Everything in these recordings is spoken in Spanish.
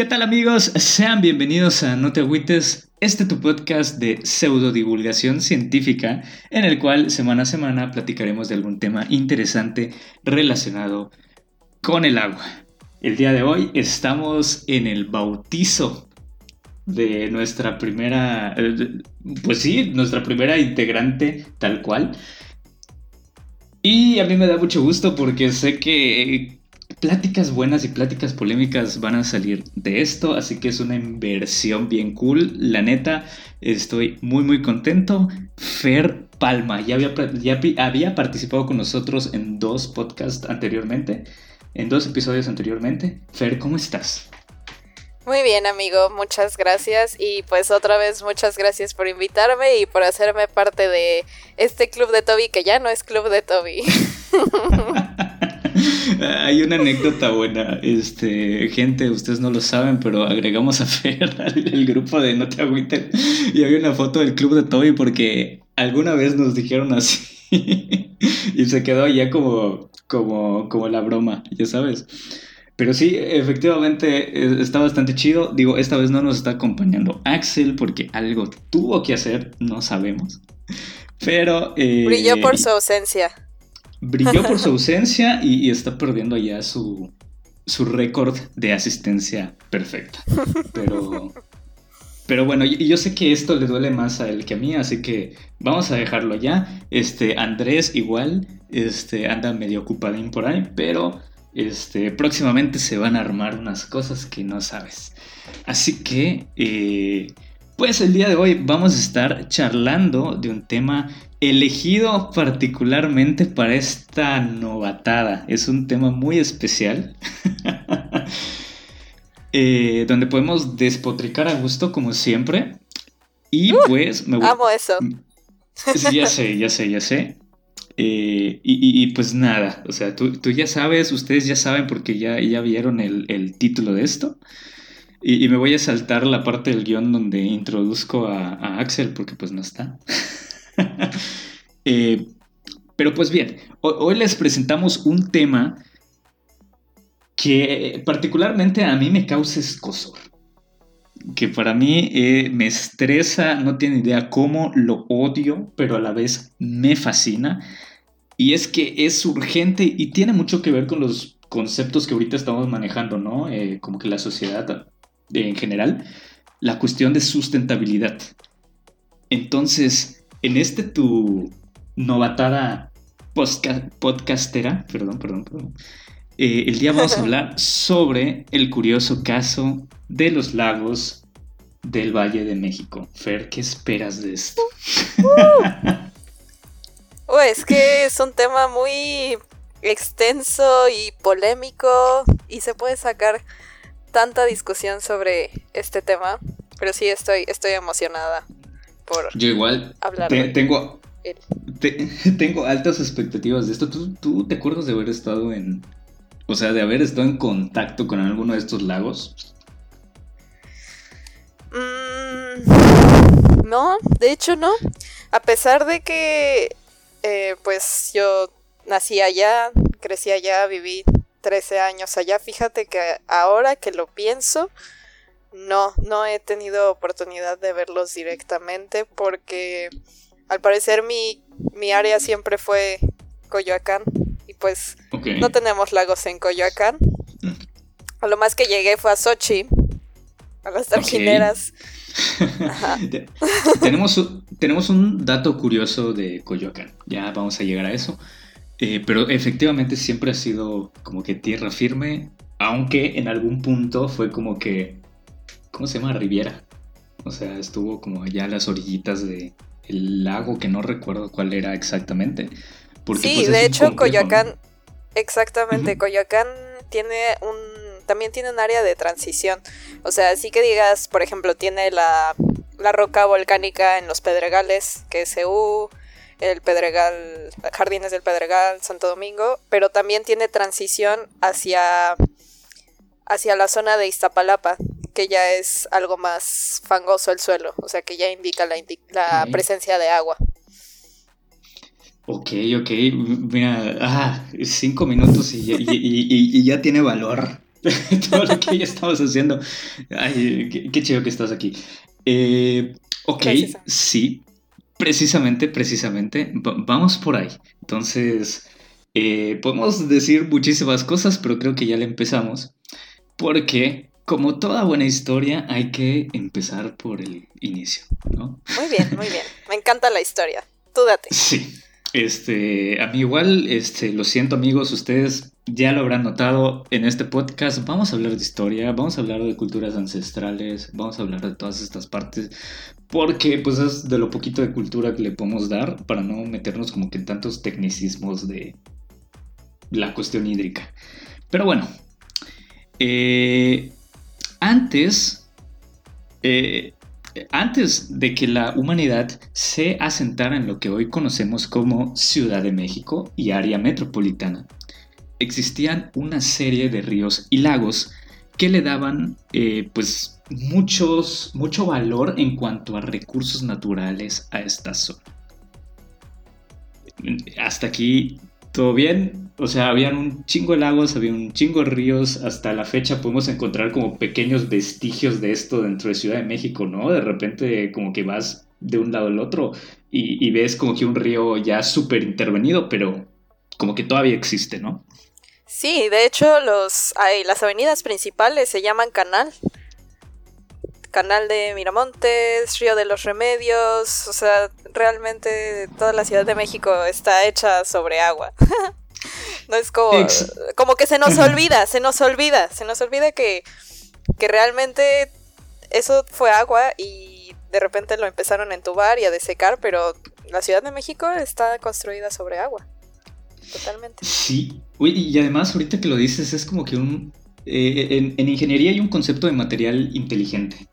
¿Qué tal amigos? Sean bienvenidos a No te agüites, este tu podcast de pseudo divulgación científica en el cual semana a semana platicaremos de algún tema interesante relacionado con el agua. El día de hoy estamos en el bautizo de nuestra primera, eh, pues sí, nuestra primera integrante tal cual. Y a mí me da mucho gusto porque sé que pláticas buenas y pláticas polémicas van a salir de esto, así que es una inversión bien cool. La neta, estoy muy muy contento. Fer Palma, ya había, ya había participado con nosotros en dos podcasts anteriormente, en dos episodios anteriormente. Fer, ¿cómo estás? Muy bien, amigo, muchas gracias. Y pues otra vez muchas gracias por invitarme y por hacerme parte de este club de Toby, que ya no es club de Toby. Hay una anécdota buena. Este, gente, ustedes no lo saben, pero agregamos a Fer al grupo de No te agüiten. Y había una foto del club de Toby porque alguna vez nos dijeron así. y se quedó ya como, como, como la broma, ya sabes. Pero sí, efectivamente e, está bastante chido. Digo, esta vez no nos está acompañando Axel porque algo tuvo que hacer, no sabemos. Pero... Eh, brilló por su ausencia. Brilló por su ausencia y, está perdiendo ya su, su récord de asistencia perfecta. Pero... Pero bueno, yo sé que esto le duele más a él que a mí, así que vamos a dejarlo ya. Este, Andrés igual, este, anda medio ocupadín por ahí, pero este, próximamente se van a armar unas cosas que no sabes. Así que, eh, pues el día de hoy vamos a estar charlando de un tema elegido particularmente para esta novatada. Es un tema muy especial. Eh, donde podemos despotricar a gusto como siempre. Y uh, pues me Amo eso. ya sé, ya sé, ya sé. Eh, y, pues nada, o sea, tú, ya sabes, ustedes ya saben porque ya, ya vieron el, título de esto. Y, me voy a saltar la parte del guion donde introduzco a, Axel porque pues no está. Eh, pero pues bien, hoy, les presentamos un tema que particularmente a mí me causa escosor. Que para mí eh, me estresa, no tiene idea cómo lo odio, pero a la vez me fascina. Y es que es urgente y tiene mucho que ver con los conceptos que ahorita estamos manejando, ¿no? Eh, como que la sociedad en general, la cuestión de sustentabilidad. Entonces, en este tu novatada podcastera, perdón, perdón, perdón, eh, el día vamos a hablar sobre el curioso caso de los lagos del Valle de México. Fer, ¿qué esperas de esto? Uh. es que es un tema muy extenso y polémico y se puede sacar tanta discusión sobre este tema, pero sí estoy, estoy emocionada por Yo igual tengo, tengo altas expectativas de esto. ¿Tú, te acuerdas de haber estado en, o sea, de haber estado en contacto con alguno de estos lagos? Mm, no, de hecho no. A pesar de que eh, pues yo nací allá, crecí allá, viví 13 años allá. Fíjate que ahora que lo pienso, no, no he tenido oportunidad de verlos directamente porque al parecer mi, mi área siempre fue Coyoacán y pues no tenemos lagos en Coyoacán. Mm. A lo más que llegué fue a Sochi, a las tarjineras. tenemos, tenemos un dato curioso de Coyoacán, ya vamos a llegar a eso, eh, pero efectivamente siempre ha sido como que tierra firme, aunque en algún punto fue como que, ¿cómo se llama? Riviera. O sea, estuvo como allá a las orillitas del lago, que no recuerdo cuál era exactamente. Porque, sí, pues, de hecho Coyoacán, exactamente, Coyoacán tiene un también tiene un área de transición. O sea, sí que digas, por ejemplo, tiene la, roca volcánica en los Pedregales, que es EU, el Pedregal, Jardines del Pedregal, Santo Domingo, pero también tiene transición hacia, hacia la zona de Iztapalapa, que ya es algo más fangoso el suelo, o sea que ya indica la, la presencia de agua. Ok, ok, mira, ah, cinco minutos y ya, y ya tiene valor todo lo que ya estamos haciendo. Ay, qué, chido que estás aquí. Eh, ok, sí, precisamente, precisamente, vamos por ahí. Entonces, eh, podemos decir muchísimas cosas, pero creo que ya le empezamos. Porque, como toda buena historia, hay que empezar por el inicio, ¿no? Muy bien, muy bien. Me encanta la historia. Tú date. Sí. Este, a mí igual, este, lo siento amigos, ustedes ya lo habrán notado en este podcast, vamos a hablar de historia, vamos a hablar de culturas ancestrales, vamos a hablar de todas estas partes, porque pues es de lo poquito de cultura que le podemos dar para no meternos como que en tantos tecnicismos de la cuestión hídrica. Pero bueno, eh, antes, eh, antes de que la humanidad se asentara en lo que hoy conocemos como Ciudad de México y área metropolitana, existían una serie de ríos y lagos que le daban eh, pues muchos, mucho valor en cuanto a recursos naturales a esta zona. Hasta aquí todo bien. O sea, habían un chingo de lagos, había un chingo de ríos. Hasta la fecha podemos encontrar como pequeños vestigios de esto dentro de Ciudad de México, ¿no? De repente como que vas de un lado al otro y, ves como que un río ya súper intervenido, pero como que todavía existe, ¿no? Sí, de hecho los, hay, las avenidas principales se llaman canal. Canal de Miramontes, Río de los Remedios, o sea, realmente toda la Ciudad de México está hecha sobre agua. no es como, como que se nos olvida, se nos olvida, se nos olvida que, que realmente eso fue agua y de repente lo empezaron a entubar y a desecar, pero la Ciudad de México está construida sobre agua. Totalmente. Sí, y además ahorita que lo dices es como que un... Eh, en ingeniería hay un concepto de material inteligente.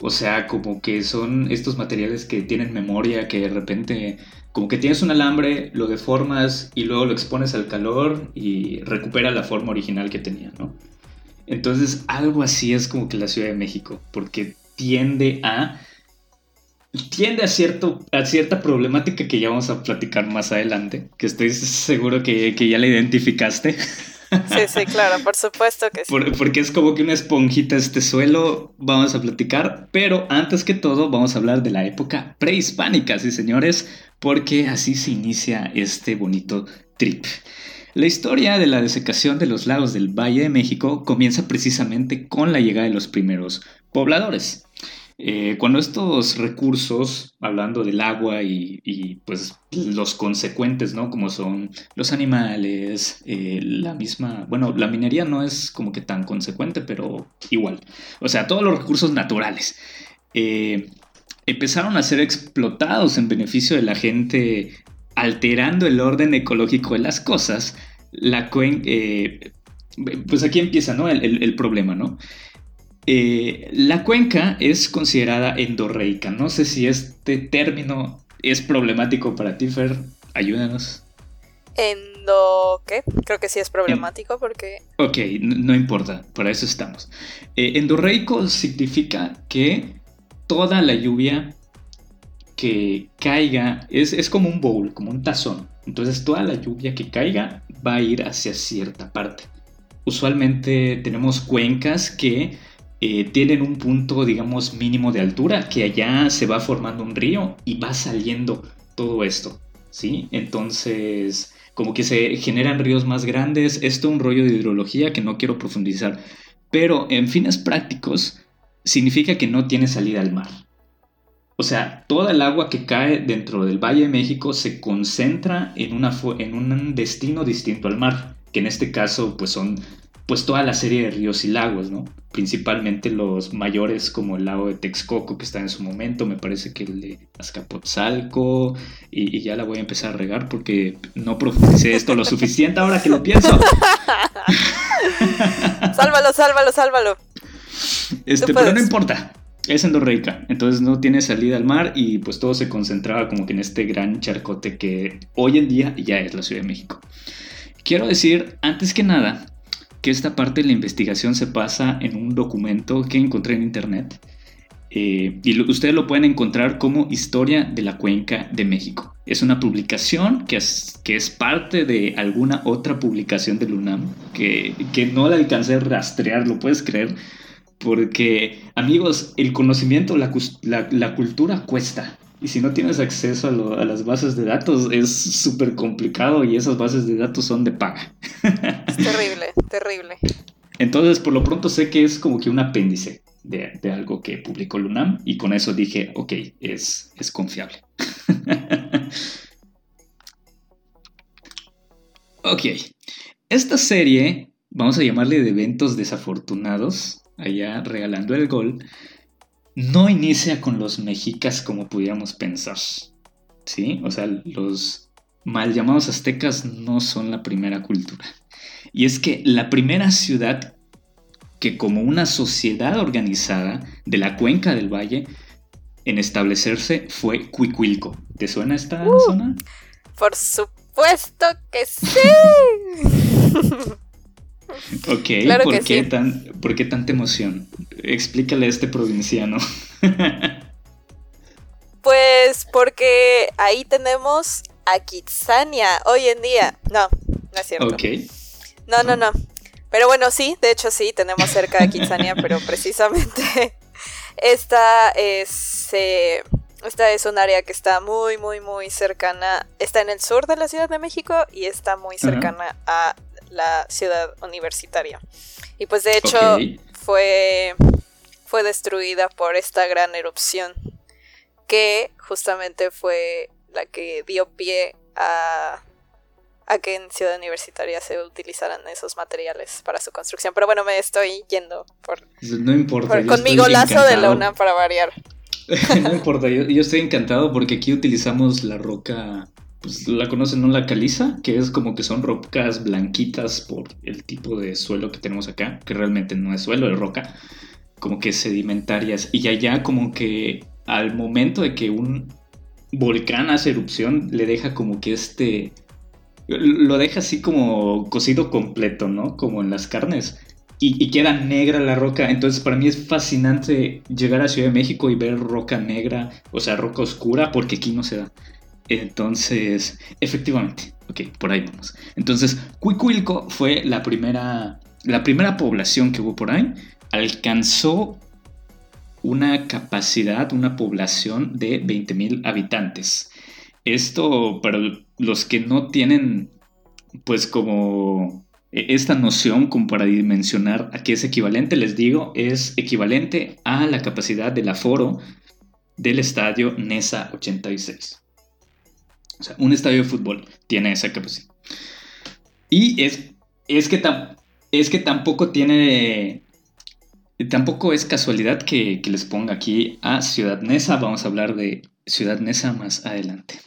O sea, como que son estos materiales que tienen memoria, que de repente, como que tienes un alambre, lo deformas y luego lo expones al calor y recupera la forma original que tenía, ¿no? Entonces, algo así es como que la Ciudad de México, porque tiende a tiende a, cierto, a cierta problemática que ya vamos a platicar más adelante, que estoy seguro que, que ya la identificaste. Sí, sí, claro, por supuesto que sí. porque es como que una esponjita este suelo, vamos a platicar, pero antes que todo vamos a hablar de la época prehispánica, sí señores, porque así se inicia este bonito trip. La historia de la desecación de los lagos del Valle de México comienza precisamente con la llegada de los primeros pobladores. Eh, cuando estos recursos, hablando del agua y, pues los consecuentes, ¿no? Como son los animales, eh, la misma, bueno, la minería no es como que tan consecuente, pero igual. O sea, todos los recursos naturales. Eh, empezaron a ser explotados en beneficio de la gente, alterando el orden ecológico de las cosas. La pues aquí empieza, ¿no? el problema, ¿no? Eh, la cuenca es considerada endorreica. No sé si este término es problemático para ti, Fer. Ayúdanos. Endo... ¿qué? Creo que sí es problemático porque... Ok, no, importa, para eso estamos. Eh, endorreico significa que toda la lluvia que caiga es, es, como un bowl, como un tazón. Entonces toda la lluvia que caiga va a ir hacia cierta parte. Usualmente tenemos cuencas que eh, tienen un punto, digamos, mínimo de altura, que allá se va formando un río y va saliendo todo esto, ¿sí? Entonces, como que se generan ríos más grandes, esto es un rollo de hidrología que no quiero profundizar, pero en fines prácticos significa que no tiene salida al mar. O sea, toda el agua que cae dentro del Valle de México se concentra en, en un destino distinto al mar, que en este caso pues son pues toda la serie de ríos y lagos, ¿no? Principalmente los mayores como el lago de Texcoco que está en su momento, me parece que el de Azcapotzalco y, ya la voy a empezar a regar porque no profundicé esto lo suficiente ahora que lo pienso. sálvalo, sálvalo, sálvalo. Este, pero no importa. Es endorreica, entonces no tiene salida al mar y pues todo se concentraba como que en este gran charcote que hoy en día ya es la Ciudad de México. Quiero decir, antes que nada, que esta parte de la investigación se pasa en un documento que encontré en internet. eh, y ustedes lo pueden encontrar como Historia de la Cuenca de México. Es una publicación que es, que es parte de alguna otra publicación del UNAM que, que no la alcancé a rastrear, lo puedes creer. Porque, amigos, el conocimiento, la, la, cultura cuesta. Y si no tienes acceso a, a las bases de datos, es súper complicado y esas bases de datos son de paga. Es terrible, terrible. Entonces, por lo pronto sé que es como que un apéndice de, algo que publicó Lunam y con eso dije, ok, es, es confiable. ok, esta serie, vamos a llamarle de eventos desafortunados, allá regalando el gol, no inicia con los mexicas como pudiéramos pensar. ¿Sí? O sea, los mal llamados aztecas no son la primera cultura. Y es que la primera ciudad que como una sociedad organizada de la cuenca del valle en establecerse fue Cuicuilco. ¿Te suena esta uh, zona? Por supuesto que sí. ok, ¿por, qué tan, ¿por qué tanta emoción? Explícale a este provinciano. pues porque ahí tenemos a Kitsania hoy en día. No, no es cierto. Ok. No, no, no. Pero bueno, sí, de hecho sí, tenemos cerca de Kitsania, pero precisamente esta es, eh, esta es un área que está muy, muy, muy cercana, está en el sur de la Ciudad de México y está muy cercana a la ciudad universitaria. Y pues de hecho fue, fue destruida por esta gran erupción que justamente fue la que dio pie a a que en Ciudad Universitaria se utilizaran esos materiales para su construcción. Pero bueno, me estoy yendo por, no importa, con mi golazo de la UNAM para variar. no importa, yo, estoy encantado porque aquí utilizamos la roca, pues la conocen, ¿no? La caliza, que es como que son rocas blanquitas por el tipo de suelo que tenemos acá, que realmente no es suelo, es roca, como que sedimentarias. Y allá como que al momento de que un volcán hace erupción, le deja como que este lo deja así como cocido completo, ¿no? Como en las carnes. Y, queda negra la roca. Entonces para mí es fascinante llegar a Ciudad de México y ver roca negra, o sea, roca oscura, porque aquí no se da. Entonces, efectivamente, ok, por ahí vamos. Entonces, Cuicuilco fue la primera, la primera población que hubo por ahí. Alcanzó una capacidad, una población de 20.000 habitantes. Esto, para los que no tienen, pues como e, esta noción como para dimensionar a qué es equivalente, les digo, es equivalente a la capacidad del aforo del estadio NESA 86. O sea, un estadio de fútbol tiene esa capacidad. Y es, es, que, es que tampoco tiene... Tampoco es casualidad que, que les ponga aquí a Ciudad Nesa. Vamos a hablar de Ciudad Nesa más adelante.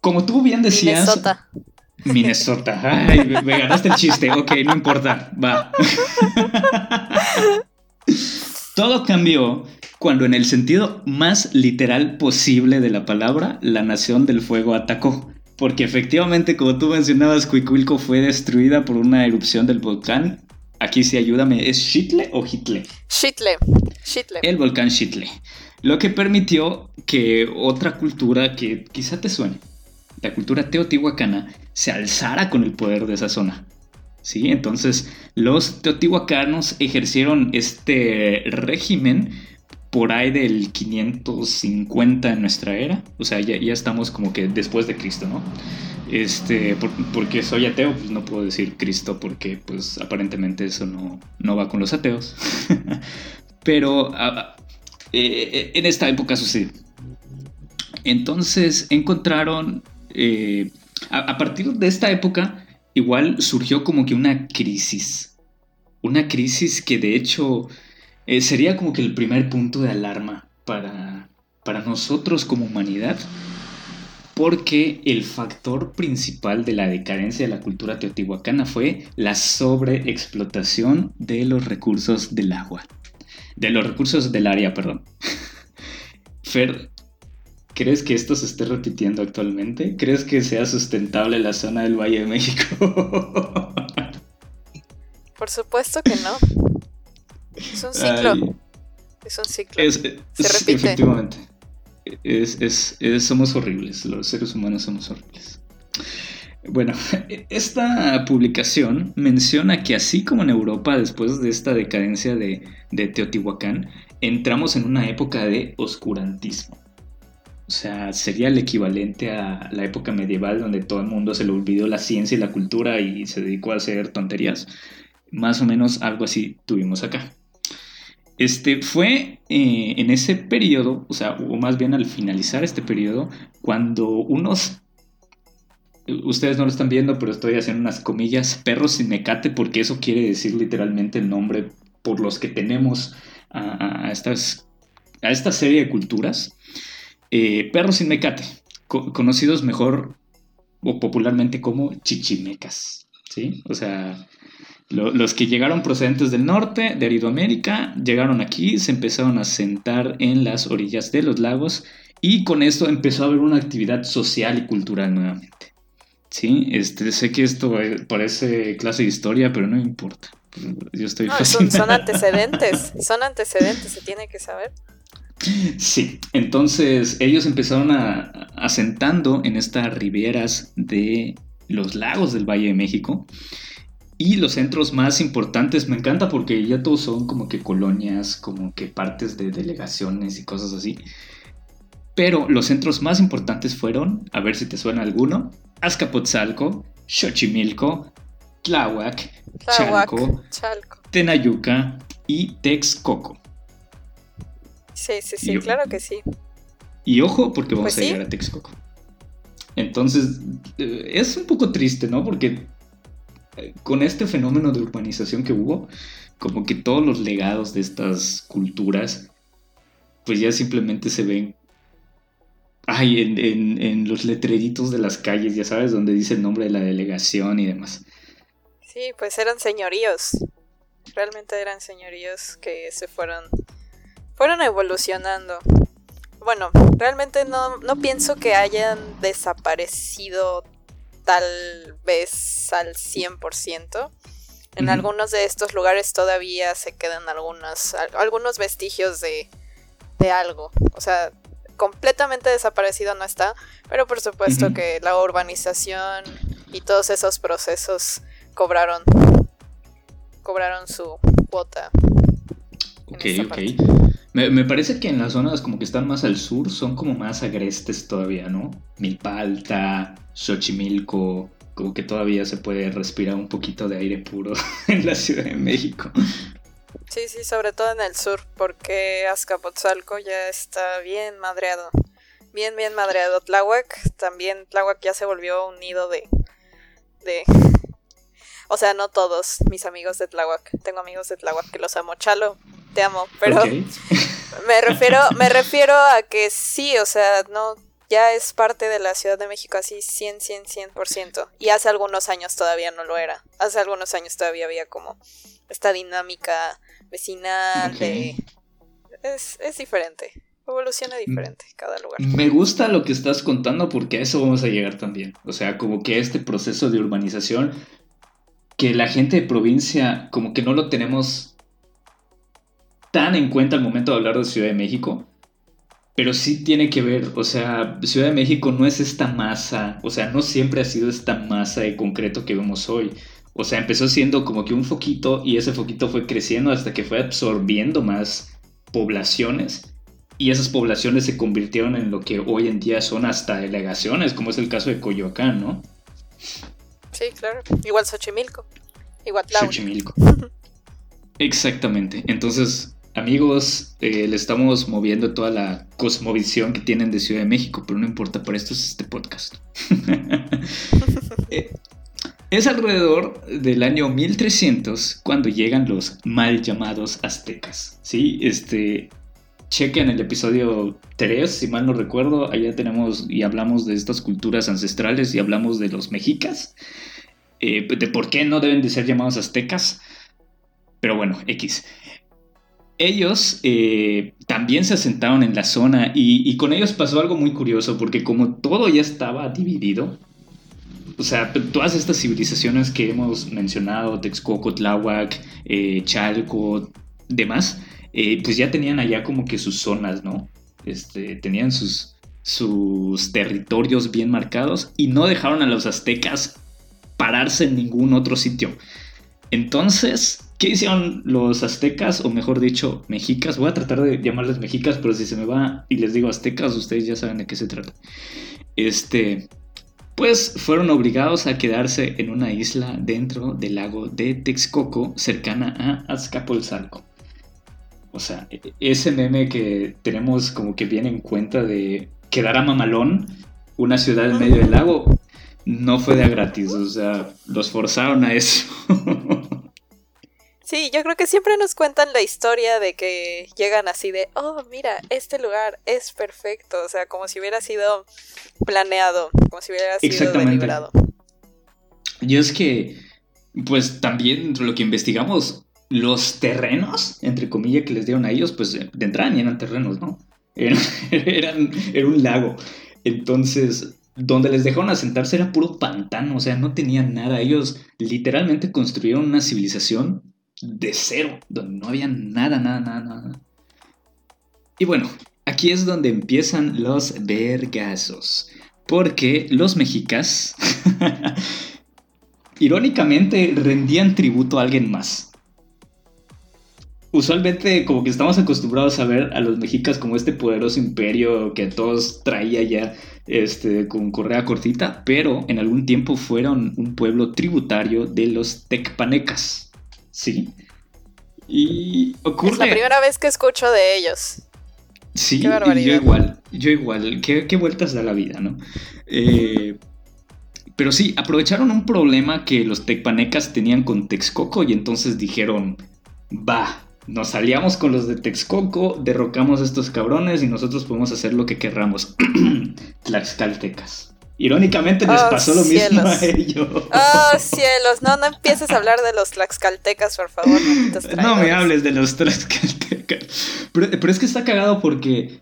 Como tú bien decías. Minnesota. Minnesota. Ay, me, ganaste el chiste. Ok, no importa. Va. Todo cambió cuando en el sentido más literal posible de la palabra, la Nación del Fuego atacó. Porque efectivamente, como tú mencionabas, Cuicuilco fue destruida por una erupción del volcán. Aquí sí, ayúdame, ¿es Chitle o Hitle? Chitle. Chitle. El volcán Chitle. Lo que permitió que otra cultura que quizá te suene, la cultura teotihuacana se alzara con el poder de esa zona. ¿Sí? Entonces los teotihuacanos ejercieron este régimen por ahí del 550 en nuestra era, o sea, ya, estamos como que después de Cristo, ¿no? Este, porque soy ateo, pues no puedo decir Cristo porque pues aparentemente eso no, no va con los ateos. Pero eh, eh, en esta época sucedió. Entonces encontraron eh, a, partir de esta época, igual surgió como que una crisis. Una crisis que de hecho eh, sería como que el primer punto de alarma para, para nosotros como humanidad. Porque el factor principal de la decadencia de la cultura teotihuacana fue la sobreexplotación de los recursos del agua. De los recursos del área, perdón. Fer, ¿Crees que esto se esté repitiendo actualmente? ¿Crees que sea sustentable la zona del Valle de México? Por supuesto que no. Es un ciclo. Es un ciclo. Es, Efectivamente. Es, somos horribles, los seres humanos somos horribles. Bueno, esta publicación menciona que así como en Europa, después de esta decadencia de, de Teotihuacán, entramos en una época de oscurantismo. O sea, sería el equivalente a la época medieval donde todo el mundo se le olvidó la ciencia y la cultura y se dedicó a hacer tonterías. Más o menos algo así tuvimos acá. Este fue eh, en ese periodo, o sea, o más bien al finalizar este periodo, cuando unos, ustedes no lo están viendo, pero estoy haciendo unas comillas, perros sin mecate, porque eso quiere decir literalmente el nombre por los que tenemos a, estas, a esta serie de culturas. Eh, perros sin mecate, conocidos mejor o popularmente como chichimecas, ¿sí? O sea, los que llegaron procedentes del norte, de Aridoamérica, llegaron aquí, se empezaron a sentar en las orillas de los lagos y con esto empezó a haber una actividad social y cultural nuevamente. Sí, este, sé que esto parece clase de historia, pero no importa. Yo estoy no, son, son, antecedentes, son antecedentes, se tiene que saber. Sí, entonces ellos empezaron a, asentando en estas riberas de los lagos del Valle de México y los centros más importantes me encanta porque ya todos son como que colonias, como que partes de delegaciones y cosas así. Pero los centros más importantes fueron, a ver si te suena alguno, Azcapotzalco, Xochimilco, Tláhuac, Chalco, Tenayuca y Texcoco. Sí, sí, sí, claro que sí. Y ojo, porque vamos pues a llegar a Texcoco. Entonces, eh, es un poco triste, ¿no? Porque con este fenómeno de urbanización que hubo, como que todos los legados de estas culturas, pues ya simplemente se ven ay, en, los letreritos de las calles, ya sabes, donde dice el nombre de la delegación y demás. Sí, pues eran señoríos. Realmente eran señoríos que se fueron, fueron evolucionando. Bueno, realmente no, no pienso que hayan desaparecido tal vez al 100%. En algunos de estos lugares todavía se quedan algunos, algunos vestigios de, de algo. O sea, completamente desaparecido no está, pero por supuesto que la urbanización y todos esos procesos cobraron cobraron su cuota. Ok, ok. Me, me, parece que en las zonas como que están más al sur son como más agrestes todavía, ¿no? Milpa Alta, Xochimilco, como que todavía se puede respirar un poquito de aire puro en la Ciudad de México. Sí, sí, sobre todo en el sur, porque Azcapotzalco ya está bien madreado. Bien, bien madreado. Tláhuac, también Tláhuac ya se volvió un nido de... de... O sea, no todos mis amigos de Tláhuac. Tengo amigos de Tláhuac que los amo. Chalo, te amo, pero me refiero me refiero a que sí, o sea, no ya es parte de la Ciudad de México así 100, 100, 100%. Y hace algunos años todavía no lo era. Hace algunos años todavía había como esta dinámica vecinal de... Es, es diferente. Evoluciona diferente cada lugar. Me gusta lo que estás contando porque a eso vamos a llegar también. O sea, como que este proceso de urbanización que la gente de provincia como que no lo tenemos tan en cuenta al momento de hablar de Ciudad de México pero sí tiene que ver, o sea, Ciudad de México no es esta masa, o sea, no siempre ha sido esta masa de concreto que vemos hoy. O sea, empezó siendo como que un foquito y ese foquito fue creciendo hasta que fue absorbiendo más poblaciones y esas poblaciones se convirtieron en lo que hoy en día son hasta delegaciones, como es el caso de Coyoacán, ¿no? Sí, claro. Igual Xochimilco. Igual Xochimilco. Exactamente. Entonces, Amigos, eh, le estamos moviendo toda la cosmovisión que tienen de Ciudad de México, pero no importa, por esto es este podcast. Eh, es alrededor del año 1300 cuando llegan los mal llamados aztecas. ¿sí? Este, chequen el episodio 3, si mal no recuerdo, allá tenemos y hablamos de estas culturas ancestrales y hablamos de los mexicas, eh, de por qué no deben de ser llamados aztecas. Pero bueno, X ellos eh, también se asentaron en la zona y, con ellos pasó algo muy curioso porque como todo ya estaba dividido, o sea, todas estas civilizaciones que hemos mencionado, Texcoco, Tláhuac, eh, Chalco, demás, eh, pues ya tenían allá como que sus zonas, ¿no? Este, tenían sus, sus territorios bien marcados y no dejaron a los aztecas pararse en ningún otro sitio. Entonces, ¿qué hicieron los aztecas, o mejor dicho, mexicas? Voy a tratar de llamarles mexicas, pero si se me va y les digo aztecas, ustedes ya saben de qué se trata. Este, pues fueron obligados a quedarse en una isla dentro del lago de Texcoco, cercana a Azcapotzalco. O sea, e, ese meme que tenemos como que viene en cuenta de quedar a Mamalón, una ciudad en medio del lago, no fue de gratis, o sea, los forzaron a eso. Sí, yo creo que siempre nos cuentan la historia de que llegan así de, oh, mira, este lugar es perfecto, o sea, como si hubiera sido planeado, como si hubiera sido deliberado. Y es que, pues también lo que investigamos, los terrenos, entre comillas, que les dieron a ellos, pues de entrada ni eran terrenos, ¿no? Eran, era un lago. Entonces, donde les dejaron asentarse era puro pantano, o sea, no tenían nada. Ellos literalmente construyeron una civilización de cero, donde no había nada, nada, nada, nada. Y bueno, aquí es donde empiezan los vergazos. Porque los mexicas, irónicamente, rendían tributo a alguien más usualmente como que estamos acostumbrados a ver a los mexicas como este poderoso imperio que todos traía ya este, con correa cortita, pero en algún tiempo fueron un pueblo tributario de los tecpanecas, ¿sí? Y ocurre... Es la primera vez que escucho de ellos. Sí, yo igual, yo igual, qué, vueltas da la vida, ¿no? Eh, pero sí, aprovecharon un problema que los tecpanecas tenían con Texcoco y entonces dijeron, va, nos aliamos con los de Texcoco, derrocamos a estos cabrones y nosotros podemos hacer lo que querramos. Tlaxcaltecas. Irónicamente les oh, pasó lo mismo a ellos. Oh, cielos. No, no empieces a hablar de los tlaxcaltecas, por favor. No, me hables de los tlaxcaltecas. Pero, pero, es que está cagado porque.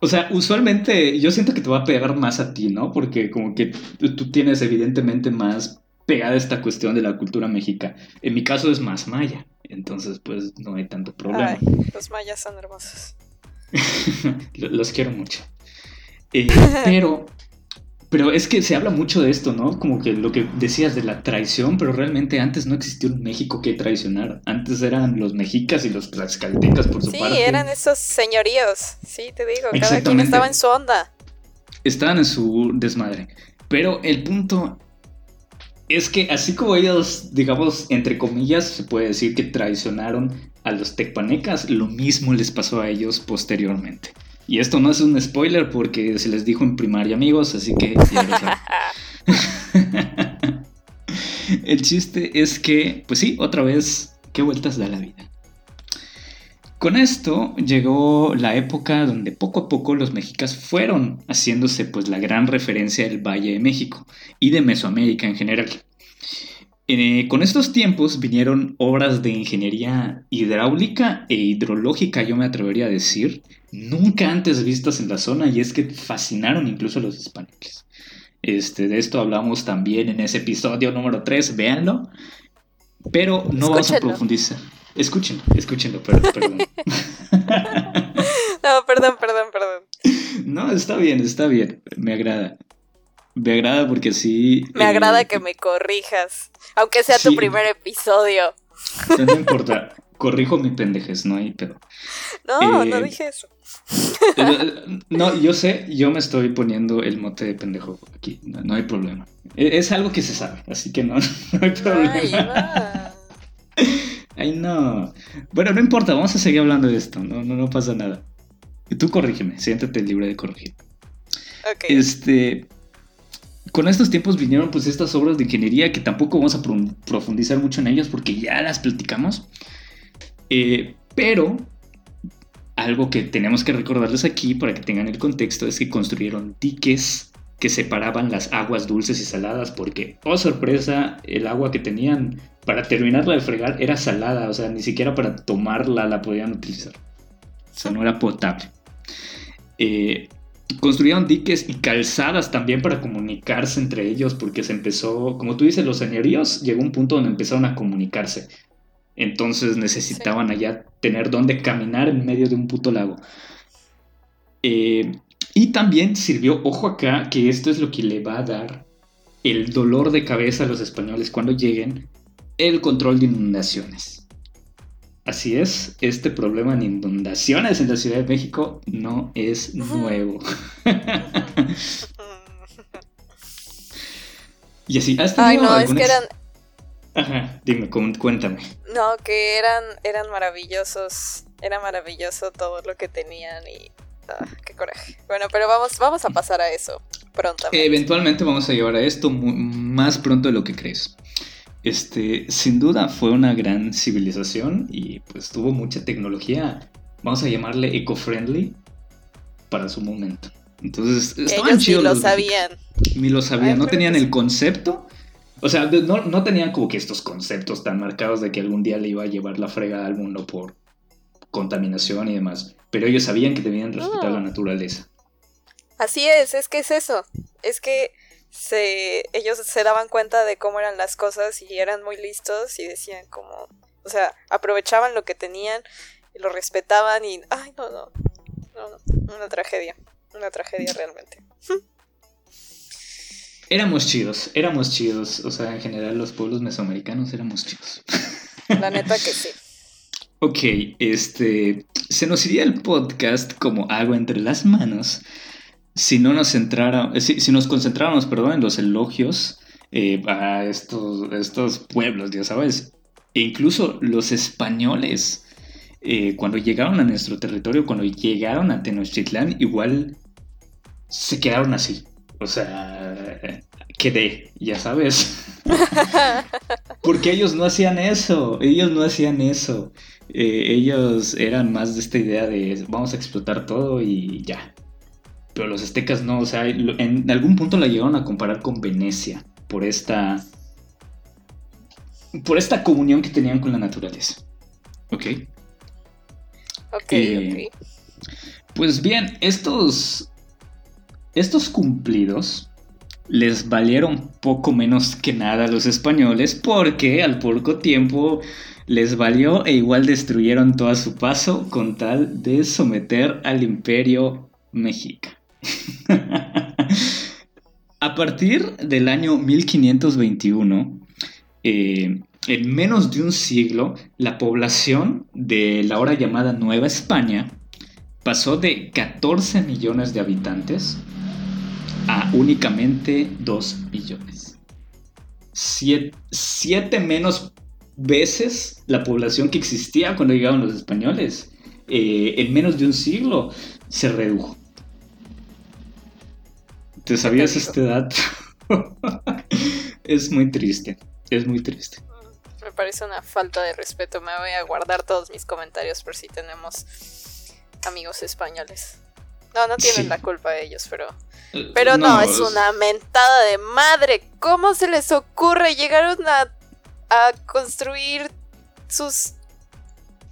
O sea, usualmente yo siento que te va a pegar más a ti, ¿no? Porque como que tú tienes evidentemente más pegada esta cuestión de la cultura mexica. En mi caso es más maya. Entonces, pues no hay tanto problema. los mayas son hermosos. los quiero mucho. Eh, pero, pero es que se habla mucho de esto, ¿no? Como que lo que decías de la traición, pero realmente antes no existió un México que traicionar. Antes eran los mexicas y los tlaxcaltecas por su parte. Sí, eran esos señoríos. Sí, te digo, cada quien estaba en su onda. Estaban en su desmadre. Pero el punto es que así como ellos, digamos, entre comillas, se puede decir que traicionaron a los tecpanecas, lo mismo les pasó a ellos posteriormente. Y esto no es un spoiler porque se les dijo en primaria, amigos, así que El chiste es que, pues sí, otra vez, qué vueltas da la vida. Con esto llegó la época donde poco a poco los mexicas fueron haciéndose pues la gran referencia del Valle de México y de Mesoamérica en general. Eh, con estos tiempos vinieron obras de ingeniería hidráulica e hidrológica, yo me atrevería a decir, nunca antes vistas en la zona y es que fascinaron incluso a los españoles. Este, de esto hablamos también en ese episodio número 3, véanlo, pero no vamos a profundizar. Escúchenlo, escúchenlo, perdón, perdón. no, perdón, perdón, perdón. No, está bien, está bien, me agrada. Me agrada porque sí. Me agrada eh, que me corrijas, aunque sea tu primer episodio. No importa, corrijo mi pendejes, no hay pero. No, no eh, dije eso. Eh, no, yo sé, yo me estoy poniendo el mote de pendejo aquí, no, hay problema. E, es, algo que se sabe, así que no, no hay problema. Ay, no. Bueno, no importa, vamos a seguir hablando de esto, no, no, no pasa nada. Y tú corrígeme, siéntate libre de corregir. Ok. Este. Con estos tiempos vinieron pues estas obras de ingeniería que tampoco vamos a profundizar mucho en ellas porque ya las platicamos. Eh, pero algo que tenemos que recordarles aquí para que tengan el contexto es que construyeron diques que separaban las aguas dulces y saladas porque, oh sorpresa, el agua que tenían para terminarla de fregar era salada, o sea, ni siquiera para tomarla la podían utilizar. O sea, no era potable. Eh, construyeron diques y calzadas también para comunicarse entre ellos porque se empezó, como tú dices, los señoríos llegó un punto donde empezaron a comunicarse. Entonces necesitaban allá tener dónde caminar en medio de un puto lago. Eh, y también sirvió, ojo acá, que esto es lo que le va a dar el dolor de cabeza a los españoles cuando lleguen, el control de inundaciones. Así es, este problema de inundaciones en la Ciudad de México no es nuevo. y así, ¿has Ay, no, es que eran... Ajá, dime, cuéntame. No, que eran, eran maravillosos, era maravilloso todo lo que tenían y Ah, qué coraje. Bueno, pero vamos, vamos a pasar a eso pronto. Eventualmente vamos a llevar a esto más pronto de lo que crees. Este, sin duda fue una gran civilización y pues tuvo mucha tecnología, vamos a llamarle eco-friendly para su momento. Entonces, estaban chidos. Ni lo sabían. Ni lo sabían, no tenían el concepto. O sea, no, no, tenían como que estos conceptos tan marcados de que algún día le iba a llevar la frega al mundo por contaminación y demás pero ellos sabían que debían respetar la ah. naturaleza. Así es, es que es eso, es que se, ellos se daban cuenta de cómo eran las cosas y eran muy listos y decían como, o sea, aprovechaban lo que tenían y lo respetaban y, ay, no, no, no, no una tragedia, una tragedia realmente. Éramos chidos, éramos chidos, o sea, en general los pueblos mesoamericanos éramos chidos. La neta que sí. Ok, este, se nos iría el podcast como agua entre las manos si no nos centrara, si, nos concentráramos, perdón, en los elogios eh, a estos, estos pueblos, ya sabes. E incluso los españoles, eh, cuando llegaron a nuestro territorio, cuando llegaron a Tenochtitlán, igual se quedaron así. O sea, quedé, ya sabes. Porque ellos no hacían eso, ellos no hacían eso. Eh, ellos eran más de esta idea de vamos a explotar todo y ya. Pero los aztecas no, o sea, en algún punto la llegaron a comparar con Venecia por esta por esta comunión que tenían con la naturaleza. ¿Ok? Ok, eh, ok. Pues bien, estos estos cumplidos les valieron poco menos que nada a los españoles porque al poco tiempo les valió e igual destruyeron todo a su paso con tal de someter al imperio mexica. a partir del año 1521, eh, en menos de un siglo, la población de la ahora llamada Nueva España pasó de 14 millones de habitantes a únicamente 2 millones. siete menos veces la población que existía cuando llegaron los españoles. Eh, en menos de un siglo se redujo. ¿Te sabías este dato? es muy triste, es muy triste. Me parece una falta de respeto. Me voy a guardar todos mis comentarios por si tenemos amigos españoles. No, no tienen la culpa de ellos, pero. Pero no, es una mentada de madre. ¿Cómo se les ocurre? Llegaron a a construir sus...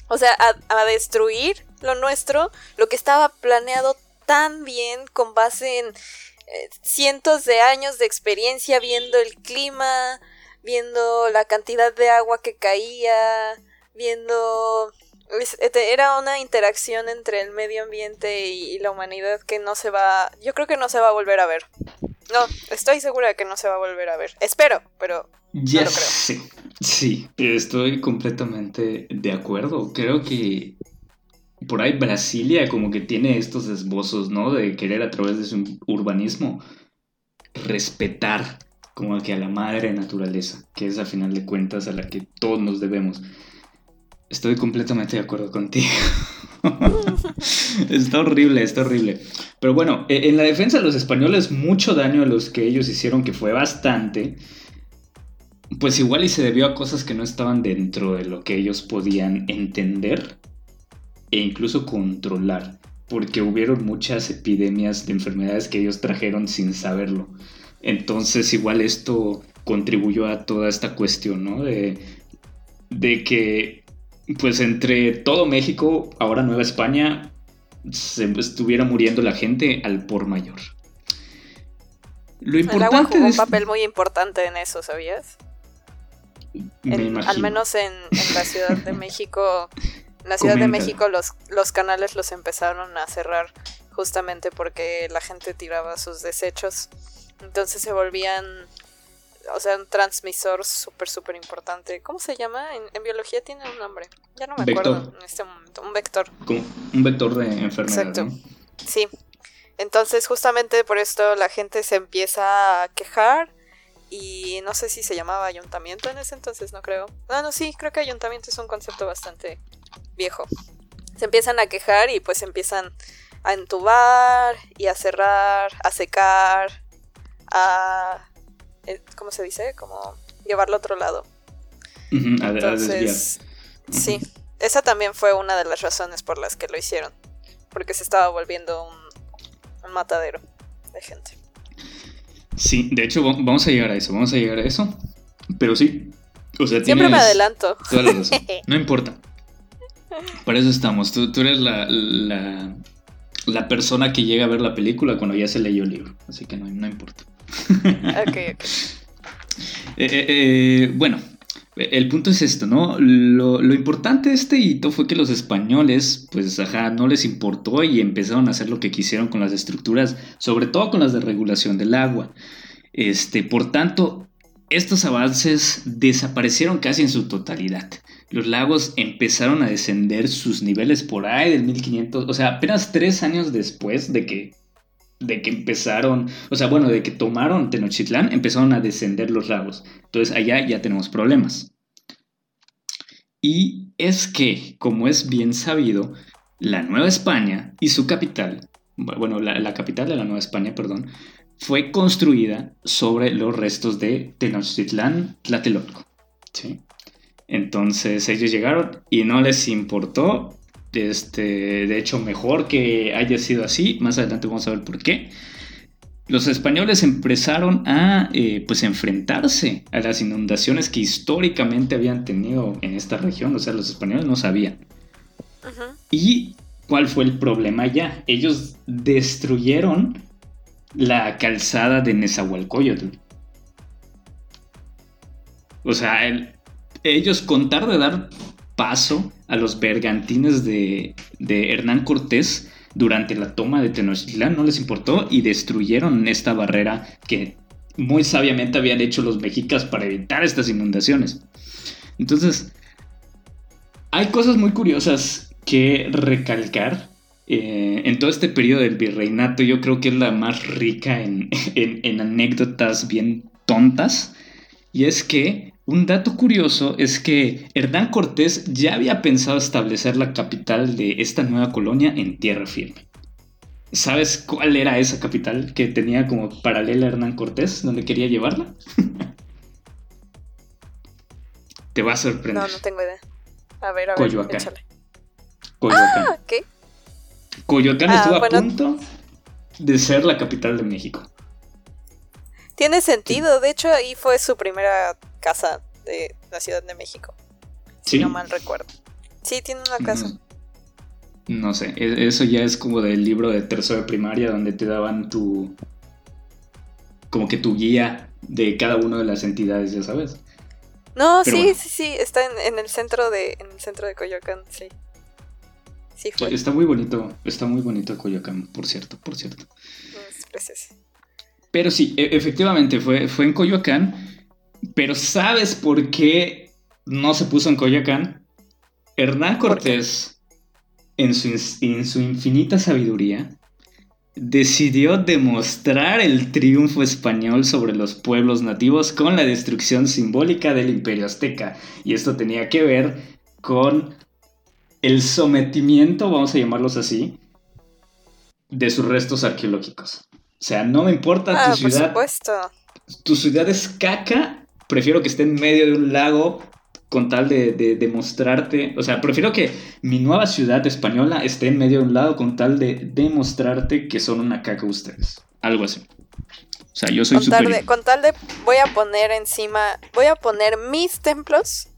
O sea, a, destruir lo nuestro, lo que estaba planeado tan bien con base en eh, cientos de años de experiencia viendo el clima, viendo la cantidad de agua que caía, viendo... Este, era una interacción entre el medio ambiente y la humanidad que no se va... Yo creo que no se va a volver a ver. No, estoy segura de que no se va a volver a ver. Espero, pero ya no Sí, sí, estoy completamente de acuerdo. Creo que por ahí Brasilia como que tiene estos esbozos, ¿no? De querer a través de su urbanismo respetar como que a la madre naturaleza, que es a final de cuentas a la que todos nos debemos. Estoy completamente de acuerdo contigo. está horrible, está horrible. Pero bueno, e, en la defensa de los españoles, mucho daño a los que ellos hicieron, que fue bastante, pues igual y se debió a cosas que no estaban dentro de lo que ellos podían entender e incluso controlar, porque hubieron muchas epidemias de enfermedades que ellos trajeron sin saberlo. Entonces igual esto contribuyó a toda esta cuestión, ¿no? De, de que pues entre todo México, ahora Nueva España, se estuviera muriendo la gente al por mayor. Lo importante El agua jugó un papel muy importante en eso, ¿sabías? al menos en, la Ciudad de México En la Ciudad de México los, los canales los empezaron a cerrar justamente porque la gente tiraba sus desechos. Entonces se volvían, o sea, un transmisor súper, súper importante. ¿Cómo se llama? En, biología tiene un nombre. Ya no me acuerdo en este momento. Un vector. Como un vector de enfermedad. Exacto. Sí. Entonces justamente por esto la gente se empieza a quejar y no sé si se llamaba ayuntamiento en ese entonces, no creo. No, no, sí, creo que ayuntamiento es un concepto bastante viejo. Se empiezan a quejar y pues empiezan a entubar y a cerrar, a secar, a... Eh, ¿Cómo se dice? Como llevarlo a otro lado. Entonces, sí, esa también fue una de las razones por las que lo hicieron, porque se estaba volviendo un, un matadero de gente. Sí, de hecho vamos a llegar a eso, vamos a llegar a eso, pero sí, o sea, Siempre me adelanto. No importa. Para eso estamos. Tú, tú eres la, la persona que llega a ver la película cuando ya se leyó el libro, así que no, no importa. Ok. Eh, eh, eh, bueno, el punto es esto, ¿no? Lo, lo, importante de este hito fue que los españoles, pues, ajá, no les importó y empezaron a hacer lo que quisieron con las estructuras, sobre todo con las de regulación del agua. Este, por tanto, estos avances desaparecieron casi en su totalidad los lagos empezaron a descender sus niveles por ahí del 1500, o sea, apenas tres años después de que, de que empezaron, o sea, bueno, de que tomaron Tenochtitlán, empezaron a descender los lagos. Entonces allá ya tenemos problemas. Y es que, como es bien sabido, la Nueva España y su capital, bueno, la, capital de la Nueva España, perdón, fue construida sobre los restos de Tenochtitlán, Tlatelolco. ¿sí? Entonces ellos llegaron y no les importó. Este, de hecho, mejor que haya sido así. Más adelante vamos a ver por qué. Los españoles empezaron a eh, pues enfrentarse a las inundaciones que históricamente habían tenido en esta región. O sea, los españoles no sabían. ¿Y cuál fue el problema ya? Ellos destruyeron la calzada de Nezahualcóyotl. O sea, el, ellos contar de dar paso a los bergantines de, Hernán Cortés durante la toma de Tenochtitlán no les importó y destruyeron esta barrera que muy sabiamente habían hecho los mexicas para evitar estas inundaciones. Entonces, hay cosas muy curiosas que recalcar. Eh, en todo este periodo del virreinato yo creo que es la más rica en, en anécdotas bien tontas. Y es que un dato curioso es que Hernán Cortés ya había pensado establecer la capital de esta nueva colonia en tierra firme. ¿Sabes cuál era esa capital que tenía como paralela a Hernán Cortés, donde quería llevarla? Te va a sorprender. No, no tengo idea. A ver, a ver. Coyoacán. Coyoacán. Ah, ¿qué? Coyoacán estuvo a ah, punto de ser la capital de México. Tiene sentido, de hecho ahí fue su primera casa de la Ciudad de México. Si no mal recuerdo. Sí, tiene una casa. No, sé, e-, eso ya es como del libro de tercero de primaria donde te daban tu... como que tu guía de cada una de las entidades, ya sabes. No, sí, sí, sí, está en, el centro de en el centro de Coyoacán, sí. Sí fue. Está muy bonito, está muy bonito Coyoacán, por cierto, por cierto. Es precioso. Pero sí, e-, efectivamente fue, fue en Coyoacán pero ¿sabes por qué no se puso en Coyoacán? Hernán Cortés, en su, en su infinita sabiduría, decidió demostrar el triunfo español sobre los pueblos nativos con la destrucción simbólica del imperio azteca. Y esto tenía que ver con el sometimiento, vamos a llamarlos así, de sus restos arqueológicos. O sea, no me importa tu ah, ciudad. Por supuesto. Tu ciudad es caca prefiero que esté en medio de un lago con tal de, demostrarte, o sea, prefiero que mi nueva ciudad española esté en medio de un lago con tal de demostrarte que son una caca ustedes. Algo así. O sea, yo soy con tal, de, con tal de, voy a poner encima, voy a poner mis templos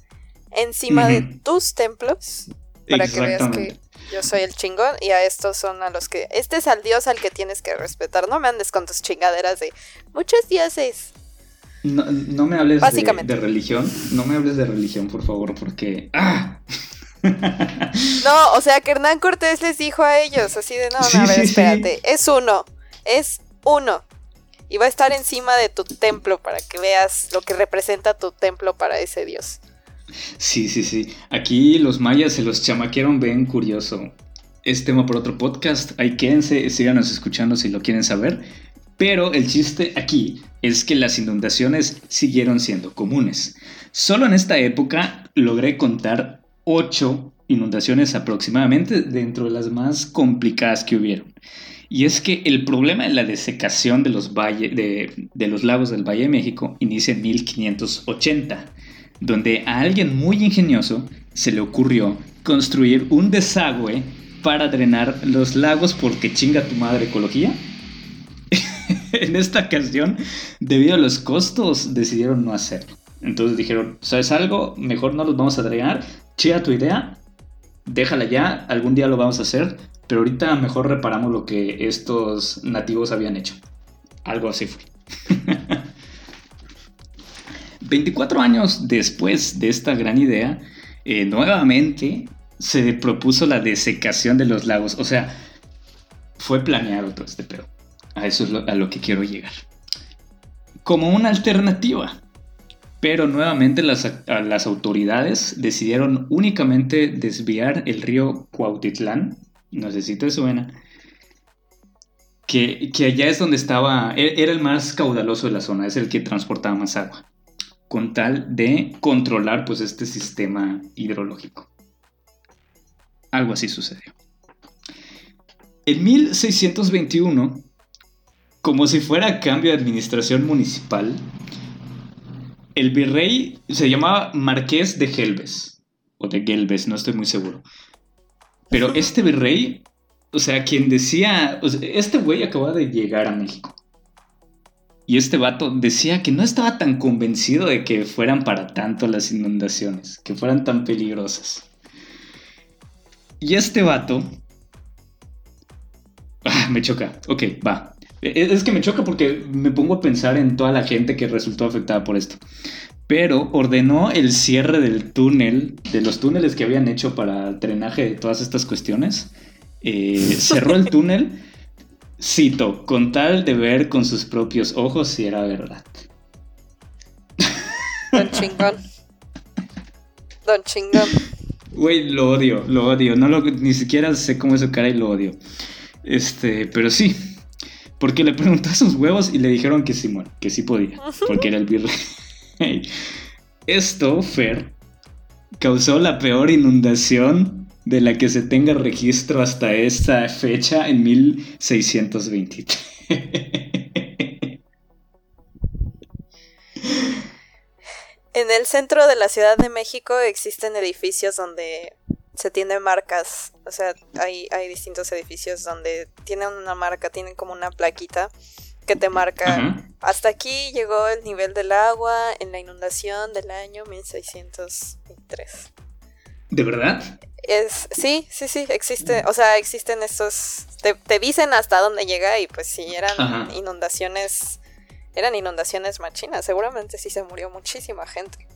encima de tus templos para que veas que yo soy el chingón y a estos son a los que, este es al dios al que tienes que respetar, no me andes con tus chingaderas de muchos dioses. No, me hables de, religión. No me hables de religión, por favor, porque. ¡Ah! no, o sea que Hernán Cortés les dijo a ellos, así de no, no, a ver, espérate, es uno, es uno. Y va a estar encima de tu templo para que veas lo que representa tu templo para ese dios. Sí, sí, sí. Aquí los mayas se los chamaquearon bien curioso. Es tema por otro podcast. Ahí quédense, síganos escuchando si lo quieren saber. Pero el chiste aquí es que las inundaciones siguieron siendo comunes. Solo en esta época logré contar ocho inundaciones aproximadamente dentro de las más complicadas que hubieron. Y es que el problema de la desecación de los, de, de los lagos del Valle de México inicia en 1580 donde a alguien muy ingenioso se le ocurrió construir un desagüe para drenar los lagos porque chinga tu madre ecología. en esta ocasión, debido a los costos, decidieron no hacerlo. Entonces dijeron, ¿sabes algo? Mejor no los vamos a drenar. Chida tu idea, déjala ya, algún día lo vamos a hacer, pero ahorita mejor reparamos lo que estos nativos habían hecho. Algo así fue. 24 años después de esta gran idea, eh, nuevamente se propuso la desecación de los lagos. O sea, fue planeado todo este pedo. A eso es a lo que quiero llegar. Como una alternativa. Pero nuevamente las, autoridades decidieron únicamente desviar el río Cuautitlán. No sé si te suena. Que, que allá es donde estaba. E, era el más caudaloso de la zona, es el que transportaba más agua con tal de controlar pues este sistema hidrológico. Algo así sucedió. En 1621, como si fuera cambio de administración municipal, el virrey se llamaba Marqués de Gelbes, o de Gelbes, no estoy muy seguro. Pero este virrey, o sea, quien decía, este güey acababa de llegar a México. Y este vato decía que no estaba tan convencido de que fueran para tanto las inundaciones, que fueran tan peligrosas. Y este vato... Ah, me choca. Ok, va. E, es que me choca porque me pongo a pensar en toda la gente que resultó afectada por esto. Pero ordenó el cierre del túnel, de los túneles que habían hecho para el drenaje de todas estas cuestiones. Eh, cerró el túnel Cito, con tal de ver con sus propios ojos si era verdad. Don chingón. Don chingón. Güey, lo odio, lo odio. No lo, ni siquiera sé cómo es su cara y lo odio. Este, pero sí. Porque le preguntó a sus huevos y le dijeron que sí, bueno, que sí podía. Porque era el virrey. Esto, Fer, causó la peor inundación de la que se tenga registro hasta esta fecha en 1623. En el centro de la Ciudad de México existen edificios donde se tienen marcas, o sea, hay, hay distintos edificios donde tienen una marca, tienen como una plaquita que te marca, hasta aquí llegó el nivel del agua en la inundación del año 1623. ¿De verdad? Es, sí, sí, sí, existe, o sea, existen estos, te, dicen hasta dónde llega y pues si eran inundaciones, eran inundaciones machinas, seguramente sí se murió muchísima gente.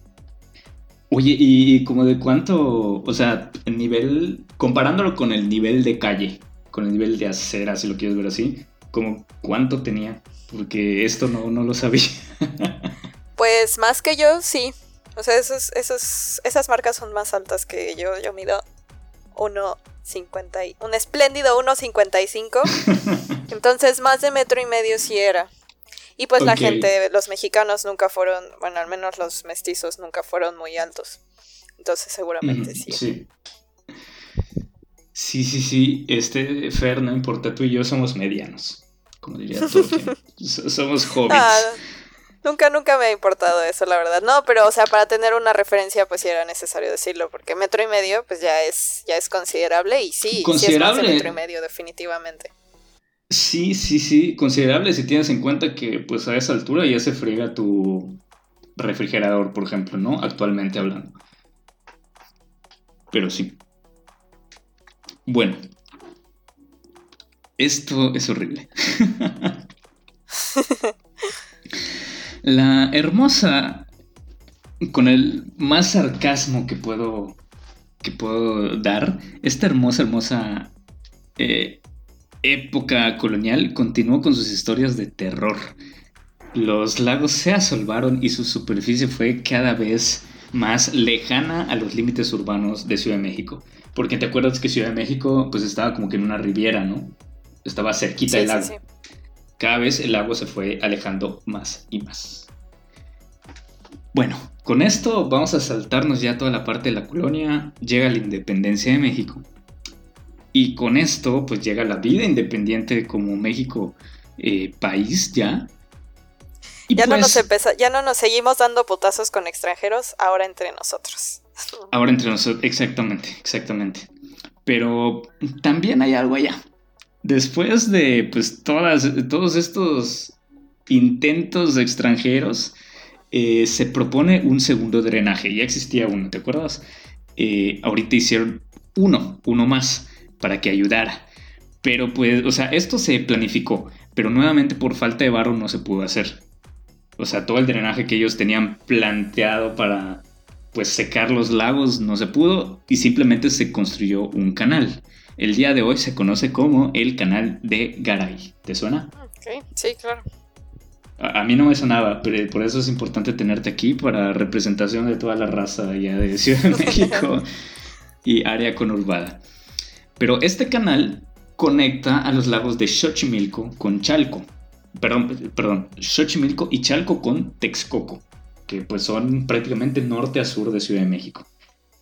Oye, ¿y como de cuánto, o sea, el nivel, comparándolo con el nivel de calle, con el nivel de acera, si lo quieres ver así, como cuánto tenía? Porque esto no, no lo sabía. pues más que yo, sí. O sea, esos, esos, esas marcas son más altas que yo. Yo mido 1.50, un espléndido 1.55. Entonces más de metro y medio sí era. Y pues la gente, los mexicanos nunca fueron, bueno, al menos los mestizos nunca fueron muy altos. Entonces seguramente sí. Sí. Sí, sí, sí. Este, Fer, no importa, tú y yo somos medianos. Como diría somos hobbits. Ah, Nunca, nunca me ha importado eso, la verdad. No, pero, o sea, para tener una referencia, pues sí era necesario decirlo, porque metro y medio, pues ya es, ya es considerable, y sí, considerable. Sí es metro y medio, definitivamente. Sí, sí, sí, considerable si tienes en cuenta que, pues a esa altura ya se friega tu refrigerador, por ejemplo, ¿no? Actualmente hablando. Pero sí. Bueno. Esto es horrible. La hermosa, con el más sarcasmo que puedo que puedo dar, esta hermosa, hermosa eh, época colonial continuó con sus historias de terror. Los lagos se asolvaron y su superficie fue cada vez más lejana a los límites urbanos de Ciudad de México. Porque te acuerdas que Ciudad de México pues estaba como que en una riviera, ¿no? Estaba cerquita del lago. Cada vez el lago se fue alejando más y más. Bueno, con esto vamos a saltarnos ya toda la parte de la colonia, llega la independencia de México. Y con esto pues llega la vida independiente como México eh, país ya. ya, no nos pues ya no nos seguimos dando putazos con extranjeros, ahora entre nosotros. Ahora entre nosotros, exactamente, exactamente. Pero también hay algo allá. Después de pues todas, todos estos intentos extranjeros, eh, se propone un segundo drenaje. Ya existía uno, ¿te acuerdas? Eh, ahorita hicieron uno, uno más, para que ayudara. Pero pues, o sea, esto se planificó, pero nuevamente por falta de barro no se pudo hacer. O sea, todo el drenaje que ellos tenían planteado para pues secar los lagos no se pudo y simplemente se construyó un canal. El día de hoy se conoce como el canal de Garay. ¿Te suena? Ok, sí, claro. A, mí no me sonaba, pero por eso es importante tenerte aquí para representación de toda la raza allá de Ciudad de México y área conurbada. Pero este canal conecta a los lagos de Xochimilco con Chalco. Perdón, perdón, Xochimilco y Chalco con Texcoco, que pues son prácticamente norte a sur de Ciudad de México.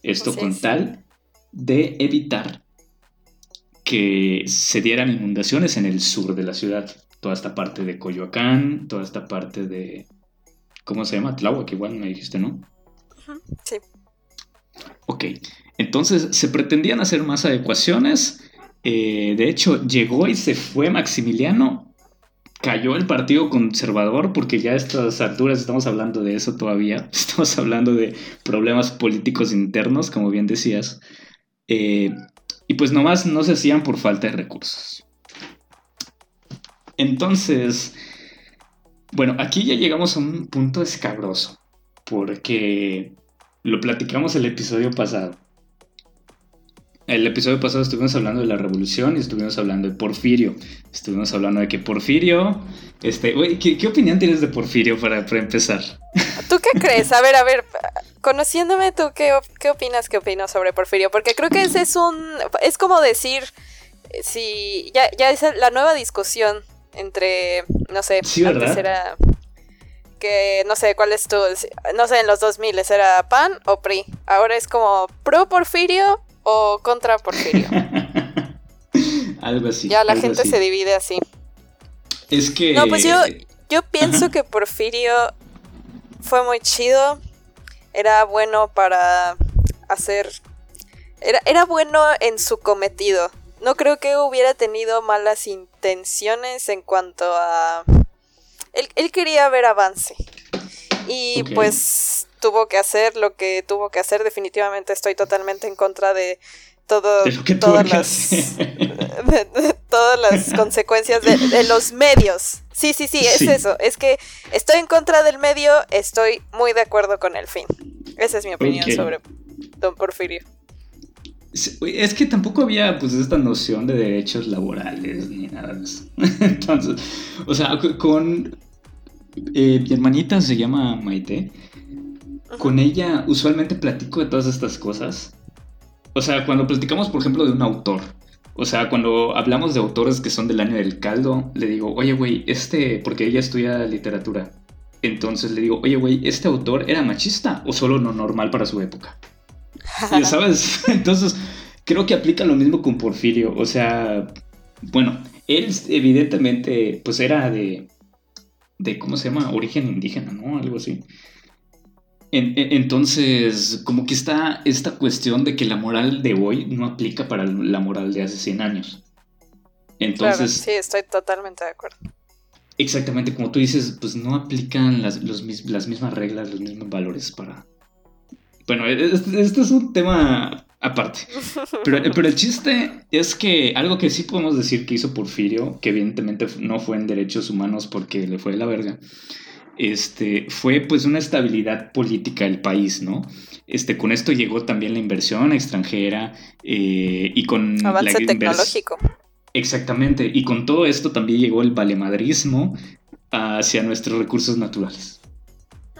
Esto con tal de evitar que se dieran inundaciones en el sur de la ciudad toda esta parte de Coyoacán, toda esta parte de. ¿Cómo se llama? Tláhuac, igual me dijiste, ¿no? Sí. Ok, entonces se pretendían hacer más adecuaciones. Eh, de hecho, llegó y se fue Maximiliano. Cayó el Partido Conservador porque ya a estas alturas estamos hablando de eso todavía. Estamos hablando de problemas políticos internos, como bien decías. Eh, y pues nomás no se hacían por falta de recursos. Entonces, bueno, aquí ya llegamos a un punto escabroso, porque lo platicamos el episodio pasado. El episodio pasado estuvimos hablando de la revolución y estuvimos hablando de Porfirio. Estuvimos hablando de que Porfirio. Este, ¿qué, opinión tienes de Porfirio para, empezar? ¿Tú qué crees? A ver, a ver, conociéndome, ¿tú qué, qué opinas, qué opinas sobre Porfirio? Porque creo que ese es un. Es como decir. Si. Ya, ya es la nueva discusión entre, no sé, antes era que no sé cuál es tu, no sé, en los 2000 era PAN o PRI. Ahora es como pro Porfirio o contra Porfirio. algo así. Ya la gente se divide así. Es que No, pues yo yo pienso que Porfirio fue muy chido. Era bueno para hacer era, era bueno en su cometido no creo que hubiera tenido malas intenciones en cuanto a... Él, quería ver avance. Y pues tuvo que hacer lo que tuvo que hacer. Definitivamente estoy totalmente en contra de todo, todas, las, todas las consecuencias de, los medios. Sí, sí, sí, es eso. Es que estoy en contra del medio, estoy muy de acuerdo con el fin. Esa es mi opinión sobre Don Porfirio. Es que tampoco había pues esta noción de derechos laborales ni nada de eso. Entonces, o sea, con eh, mi hermanita se llama Maite. Con ella usualmente platico de todas estas cosas. O sea, cuando platicamos, por ejemplo, de un autor. O sea, cuando hablamos de autores que son del año del caldo, le digo, oye, güey, este, porque ella estudia literatura. Entonces le digo, oye, güey, ¿este autor era machista o solo no normal para su época? Ya sabes, entonces creo que aplica lo mismo con Porfirio. O sea, bueno, él evidentemente pues era de, de ¿cómo se llama? Origen indígena, ¿no? Algo así. Entonces, como que está esta cuestión de que la moral de hoy no aplica para la moral de hace 100 años. Entonces... sí, estoy totalmente de acuerdo. Exactamente, como tú dices, pues no aplican las, las mismas reglas, los mismos valores para, bueno, este, este, es un tema aparte. Pero, pero, el chiste es que algo que sí podemos decir que hizo Porfirio, que evidentemente no fue en derechos humanos porque le fue de la verga, este, fue pues una estabilidad política del país, ¿no? Este, con esto llegó también la inversión extranjera eh, y con... Avance tecnológico. Exactamente, y con todo esto también llegó el valemadrismo hacia nuestros recursos naturales.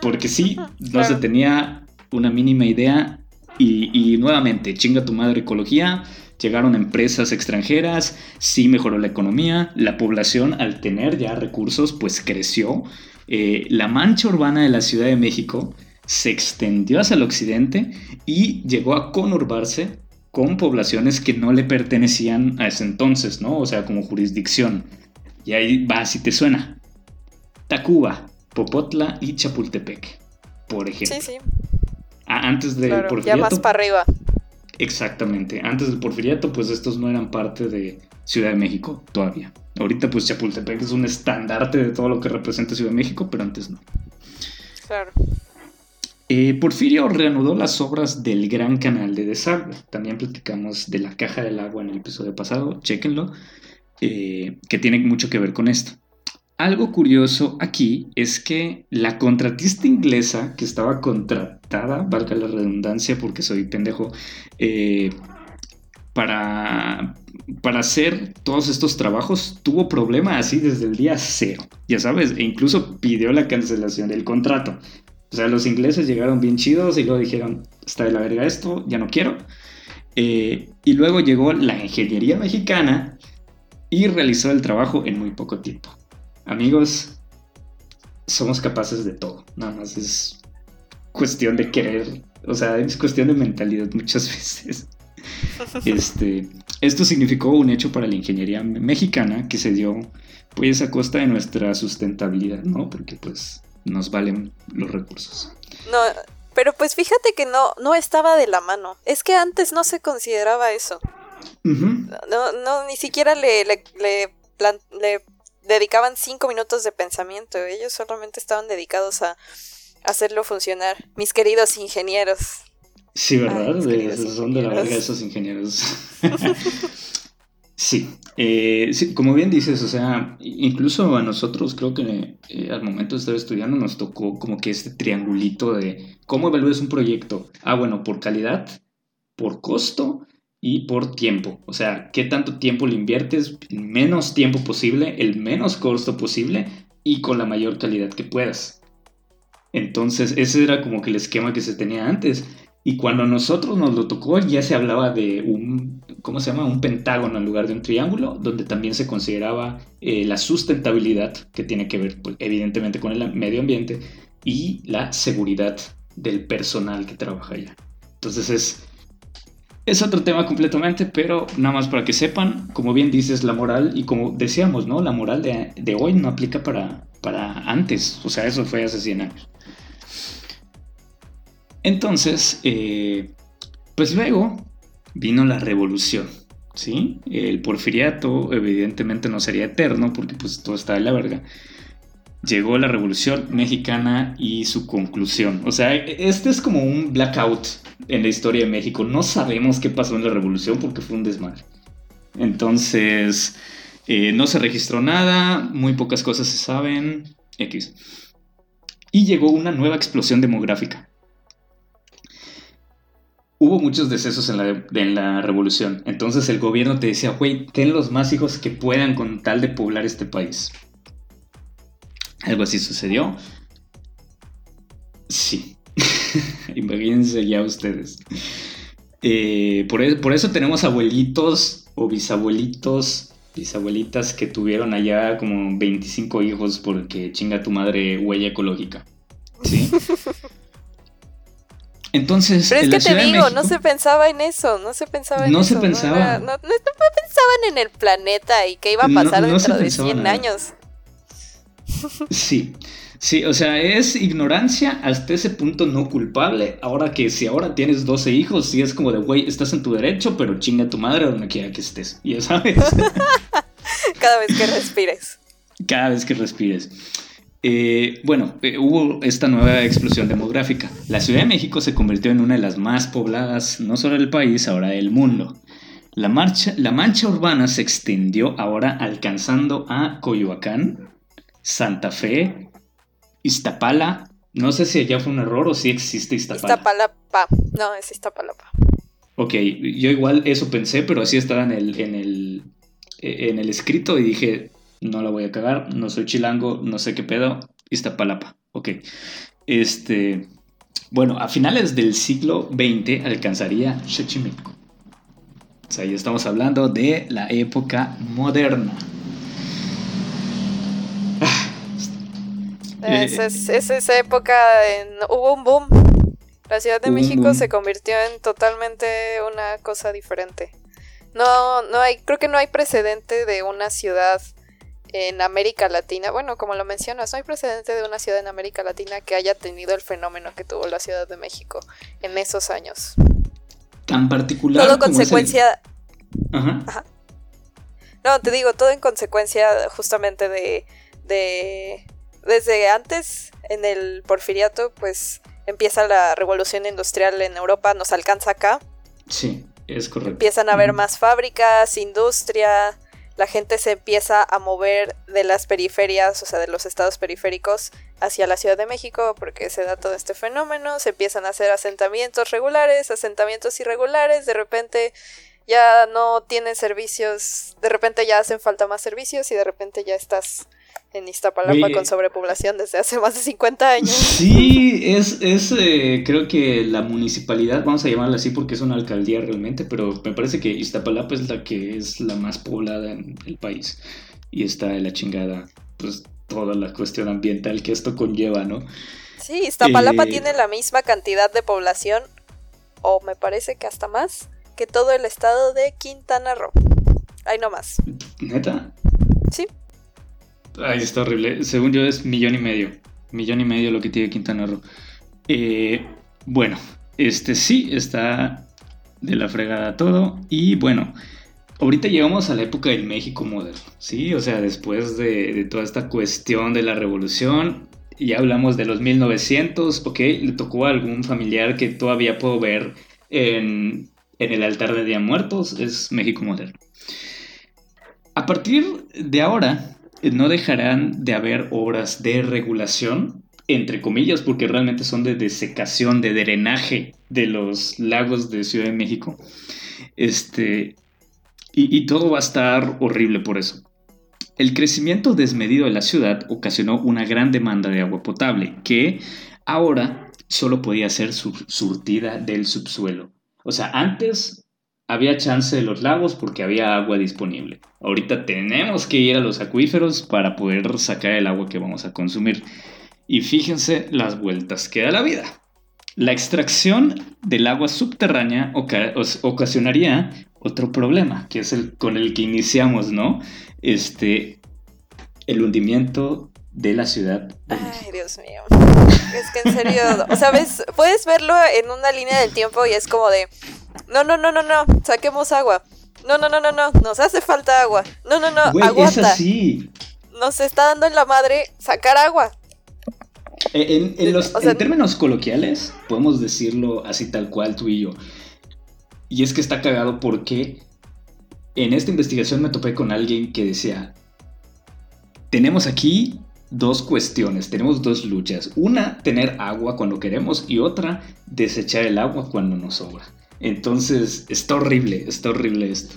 Porque sí, no se tenía una mínima idea y, y nuevamente, chinga tu madre ecología, llegaron empresas extranjeras, sí mejoró la economía, la población al tener ya recursos pues creció, eh, la mancha urbana de la Ciudad de México se extendió hacia el occidente y llegó a conurbarse con poblaciones que no le pertenecían a ese entonces, ¿no? O sea, como jurisdicción. Y ahí va, si te suena. Tacuba, Popotla y Chapultepec, por ejemplo. Sí, sí. antes de Ya más para arriba. Exactamente. Antes del porfiriato, pues estos no eran parte de Ciudad de México todavía. Ahorita, pues Chapultepec es un estandarte de todo lo que representa Ciudad de México, pero antes no. Claro. Eh, Porfirio reanudó las obras del Gran Canal de Desagüe. También platicamos de la Caja del Agua en el episodio pasado, chéquenlo, eh, que tiene mucho que ver con esto. Algo curioso aquí es que la contratista inglesa que estaba valga la redundancia porque soy pendejo, eh, para, para hacer todos estos trabajos tuvo problema así desde el día cero, ya sabes, e incluso pidió la cancelación del contrato. O sea, los ingleses llegaron bien chidos y luego dijeron, está de la verga esto, ya no quiero. Eh, y luego llegó la ingeniería mexicana y realizó el trabajo en muy poco tiempo. Amigos, somos capaces de todo. Nada más es cuestión de querer. O sea, es cuestión de mentalidad muchas veces. Este, esto significó un hecho para la ingeniería mexicana que se dio pues a costa de nuestra sustentabilidad, ¿no? Porque pues nos valen los recursos. No, pero pues fíjate que no, no estaba de la mano. Es que antes no se consideraba eso. no, no, ni siquiera le, le, le, le dedicaban cinco minutos de pensamiento. Ellos solamente estaban dedicados a hacerlo funcionar. Mis queridos ingenieros. Sí, ¿verdad? son de la verga esos ingenieros. Eh, sí. como bien dices, o sea, incluso a nosotros creo que eh, al momento de estar estudiando nos tocó como que este triangulito de cómo evalúas un proyecto. Ah, bueno, por calidad, por costo y por tiempo. O sea, qué tanto tiempo le inviertes, menos tiempo posible, el menos costo posible y con la mayor calidad que puedas. Entonces, ese era como que el esquema que se tenía antes. Y cuando a nosotros nos lo tocó, ya se hablaba de un, ¿cómo se llama? Un pentágono en lugar de un triángulo, donde también se consideraba eh, la sustentabilidad, que tiene que ver, pues, evidentemente, con el medio ambiente, y la seguridad del personal que trabaja allá. Entonces es es otro tema completamente, pero nada más para que sepan, como bien dices, la moral, y como decíamos, ¿no? La moral de, hoy no aplica para, para antes, o sea, eso fue hace 100 años. Entonces, eh, pues luego vino la revolución, ¿sí? El porfiriato evidentemente no sería eterno porque pues todo está de la verga. Llegó la revolución mexicana y su conclusión. O sea, este es como un blackout en la historia de México. No sabemos qué pasó en la revolución porque fue un desmadre. Entonces, eh, no se registró nada, muy pocas cosas se saben. X. Y llegó una nueva explosión demográfica. Hubo muchos decesos en la, en la revolución. Entonces el gobierno te decía, güey, ten los más hijos que puedan con tal de poblar este país. Algo así sucedió. Sí. Imagínense ya ustedes. Eh, e, por, eso tenemos abuelitos o bisabuelitos, bisabuelitas que tuvieron allá como 25 hijos porque chinga tu madre huella ecológica. ¿Sí? Entonces, Pero es que te digo, no se pensaba en eso, no se pensaba en no eso. Se pensaba. No, pensaban en el planeta y qué iba a pasar dentro de 100 años. Sí. Sí, o sea, es ignorancia hasta ese punto no culpable. Ahora que si ahora tienes 12 hijos, sí es como de, güey, estás en tu derecho, pero chinga tu madre donde quiera que estés. Ya sabes. Cada vez que respires. Cada vez que respires. Eh, bueno, eh, hubo esta nueva explosión demográfica. La Ciudad de México se convirtió en una de las más pobladas, no solo del país, ahora del mundo. La, marcha, la mancha urbana se extendió ahora alcanzando a Coyoacán, Santa Fe, Iztapala. No sé si allá fue un error o si existe Iztapala. Iztapalapa. No, es Iztapalapa. Ok, yo igual eso pensé, pero así estaba en el, en el, en el escrito y dije, no la voy a cagar, no soy chilango, no sé qué pedo, Iztapalapa. Ok. Este, bueno, a finales del siglo XX alcanzaría Xochimilco. O sea, ya estamos hablando de la época moderna. Es, es, es esa época, en, hubo un boom. La Ciudad de México se convirtió en totalmente una cosa diferente. No, no hay, creo que no hay precedente de una ciudad en América Latina, bueno, como lo mencionas, no hay precedente de una ciudad en América Latina que haya tenido el fenómeno que tuvo la Ciudad de México en esos años. Tan particular. Todo consecuencia. Ajá. No, te digo, todo en consecuencia justamente de, de desde antes, en el porfiriato, pues empieza la revolución industrial en Europa, nos alcanza acá. Sí, es correcto. Empiezan a haber más fábricas, industria, la gente se empieza a mover de las periferias, o sea, de los estados periféricos hacia la Ciudad de México, porque se da todo este fenómeno, se empiezan a hacer asentamientos regulares, asentamientos irregulares, de repente ya no tienen servicios, de repente ya hacen falta más servicios y de repente ya estás en Iztapalapa con sobrepoblación desde hace más de 50 años. Sí, es, es eh, creo que la municipalidad, vamos a llamarla así porque es una alcaldía realmente, pero me parece que Iztapalapa es la que es la más poblada en el país y está de la chingada, pues toda la cuestión ambiental que esto conlleva, ¿no? Sí, Iztapalapa eh, tiene la misma cantidad de población, o me parece que hasta más, que todo el estado de Quintana Roo. Ahí nomás. ¿Neta? Sí. Ay, está horrible. Según yo es millón y medio. Millón y medio lo que tiene Quintana Roo. Eh, bueno, este sí está de la fregada todo. Y bueno, ahorita llegamos a la época del México moderno. Sí, o sea, después de, toda esta cuestión de la revolución, ya hablamos de los 1900. Ok, le tocó a algún familiar que todavía puedo ver en, en el altar de Día Muertos. Es México moderno. A partir de ahora, no dejarán de haber obras de regulación, entre comillas, porque realmente son de desecación, de drenaje de los lagos de Ciudad de México. Este, y, todo va a estar horrible por eso. El crecimiento desmedido de la ciudad ocasionó una gran demanda de agua potable, que ahora solo podía ser surtida del subsuelo. O sea, antes había chance de los lagos porque había agua disponible. Ahorita tenemos que ir a los acuíferos para poder sacar el agua que vamos a consumir. Y fíjense las vueltas que da la vida. La extracción del agua subterránea ocasionaría otro problema, que es el con el que iniciamos, ¿no? Este, el hundimiento de la ciudad. Ay, Dios mío. Es que en serio, o sea, puedes verlo en una línea del tiempo y es como de, no, no, no, no, no, saquemos agua. No, no, no, no, no, nos hace falta agua. No, no, no, Güey, Es así. Nos está dando en la madre sacar agua. Eh, en, los, en términos coloquiales, podemos decirlo así tal cual tú y yo. Y es que está cagado porque en esta investigación me topé con alguien que decía, tenemos aquí dos cuestiones, tenemos dos luchas. Una, tener agua cuando queremos y otra, desechar el agua cuando nos sobra. Entonces, está horrible, está horrible esto.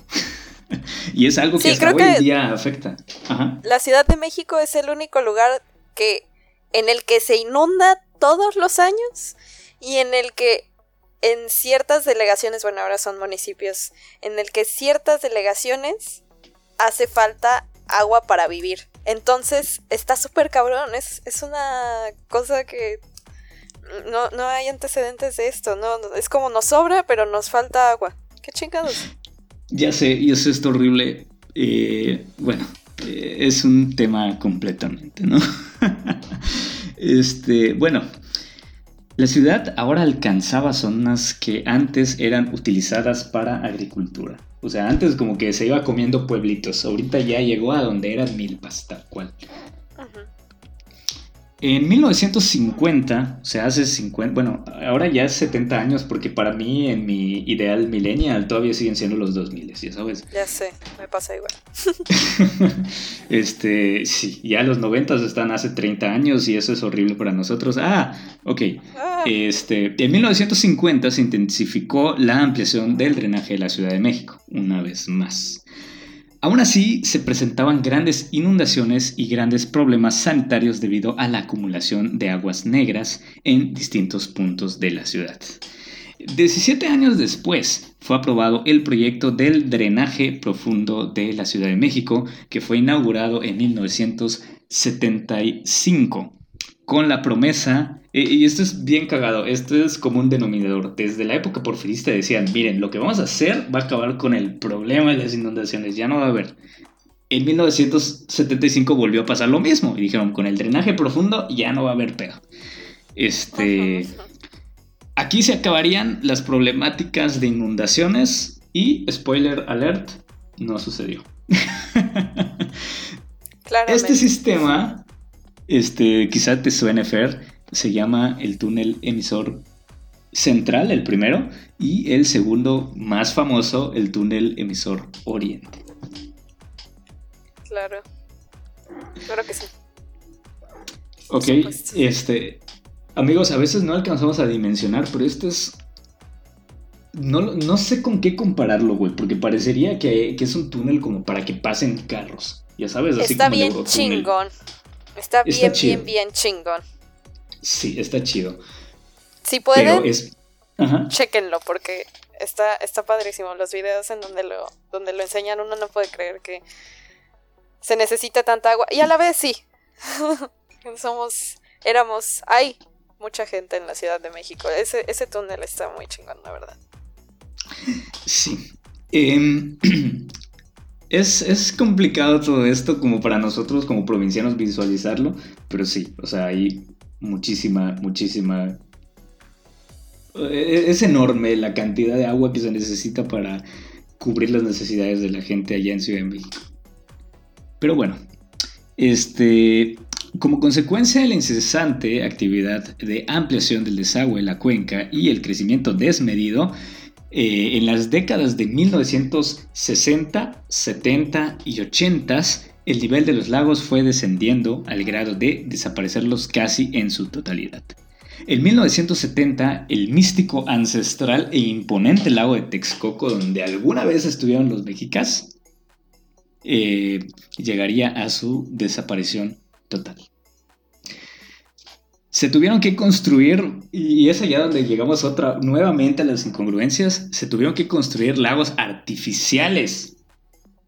y es algo que hasta hoy en día afecta. La Ciudad de México es el único lugar que en el que se inunda todos los años y en el que en ciertas delegaciones, bueno, ahora son municipios, en el que ciertas delegaciones hace falta agua para vivir. Entonces, está súper cabrón, es, es una cosa que no, no hay antecedentes de esto, no, es como nos sobra, pero nos falta agua. ¿Qué chingados? Ya sé, y eso es horrible. Eh, bueno, eh, es un tema completamente, ¿no? este, bueno, la ciudad ahora alcanzaba zonas que antes eran utilizadas para agricultura. O sea, antes como que se iba comiendo pueblitos, ahorita ya llegó a donde eran milpas, tal cual. En 1950, o sea, hace 50, bueno, ahora ya es 70 años, porque para mí en mi ideal millennial todavía siguen siendo los 2000, ya sabes. Ya sé, me pasa igual. este, sí, ya los 90 están hace 30 años y eso es horrible para nosotros. Ah, ok. Ah. Este, en 1950 se intensificó la ampliación del drenaje de la Ciudad de México, una vez más. Aún así, se presentaban grandes inundaciones y grandes problemas sanitarios debido a la acumulación de aguas negras en distintos puntos de la ciudad. 17 años después fue aprobado el proyecto del drenaje profundo de la Ciudad de México, que fue inaugurado en 1975 con la promesa, y esto es bien cagado, esto es como un denominador. Desde la época porfirista decían, miren, lo que vamos a hacer va a acabar con el problema de las inundaciones, ya no va a haber. En 1975 volvió a pasar lo mismo y dijeron, con el drenaje profundo ya no va a haber pedo. Este, aquí se acabarían las problemáticas de inundaciones y, spoiler alert, no sucedió. Este sistema este, quizá te suene Fer, se llama el túnel emisor central, el primero, y el segundo más famoso, el túnel emisor oriente. Claro. Claro que sí. Ok, este, amigos, a veces no alcanzamos a dimensionar, pero esto es... No, no sé con qué compararlo, güey, porque parecería que, es un túnel como para que pasen carros. Ya sabes, así Está bien chingón. Está bien, bien, bien chingón. Sí, está chido. Si pueden, chequenlo porque está, está padrísimo. Los videos en donde lo, donde lo enseñan uno no puede creer que se necesita tanta agua. Y a la vez sí. Somos, éramos, hay mucha gente en la Ciudad de México. Ese, ese túnel está muy chingón, la verdad. Sí. Eh, Es, complicado todo esto como para nosotros como provincianos visualizarlo, pero sí, o sea, hay muchísima, muchísima... E, es enorme la cantidad de agua que se necesita para cubrir las necesidades de la gente allá en Ciudad de México. Pero bueno, este, como consecuencia de la incesante actividad de ampliación del desagüe en la cuenca y el crecimiento desmedido, eh, en las décadas de 1960, 70 y 80, el nivel de los lagos fue descendiendo al grado de desaparecerlos casi en su totalidad. En 1970, el místico, ancestral e imponente lago de Texcoco, donde alguna vez estuvieron los mexicas, eh, llegaría a su desaparición total se tuvieron que construir, y es allá donde llegamos otra, nuevamente a las incongruencias, se tuvieron que construir lagos artificiales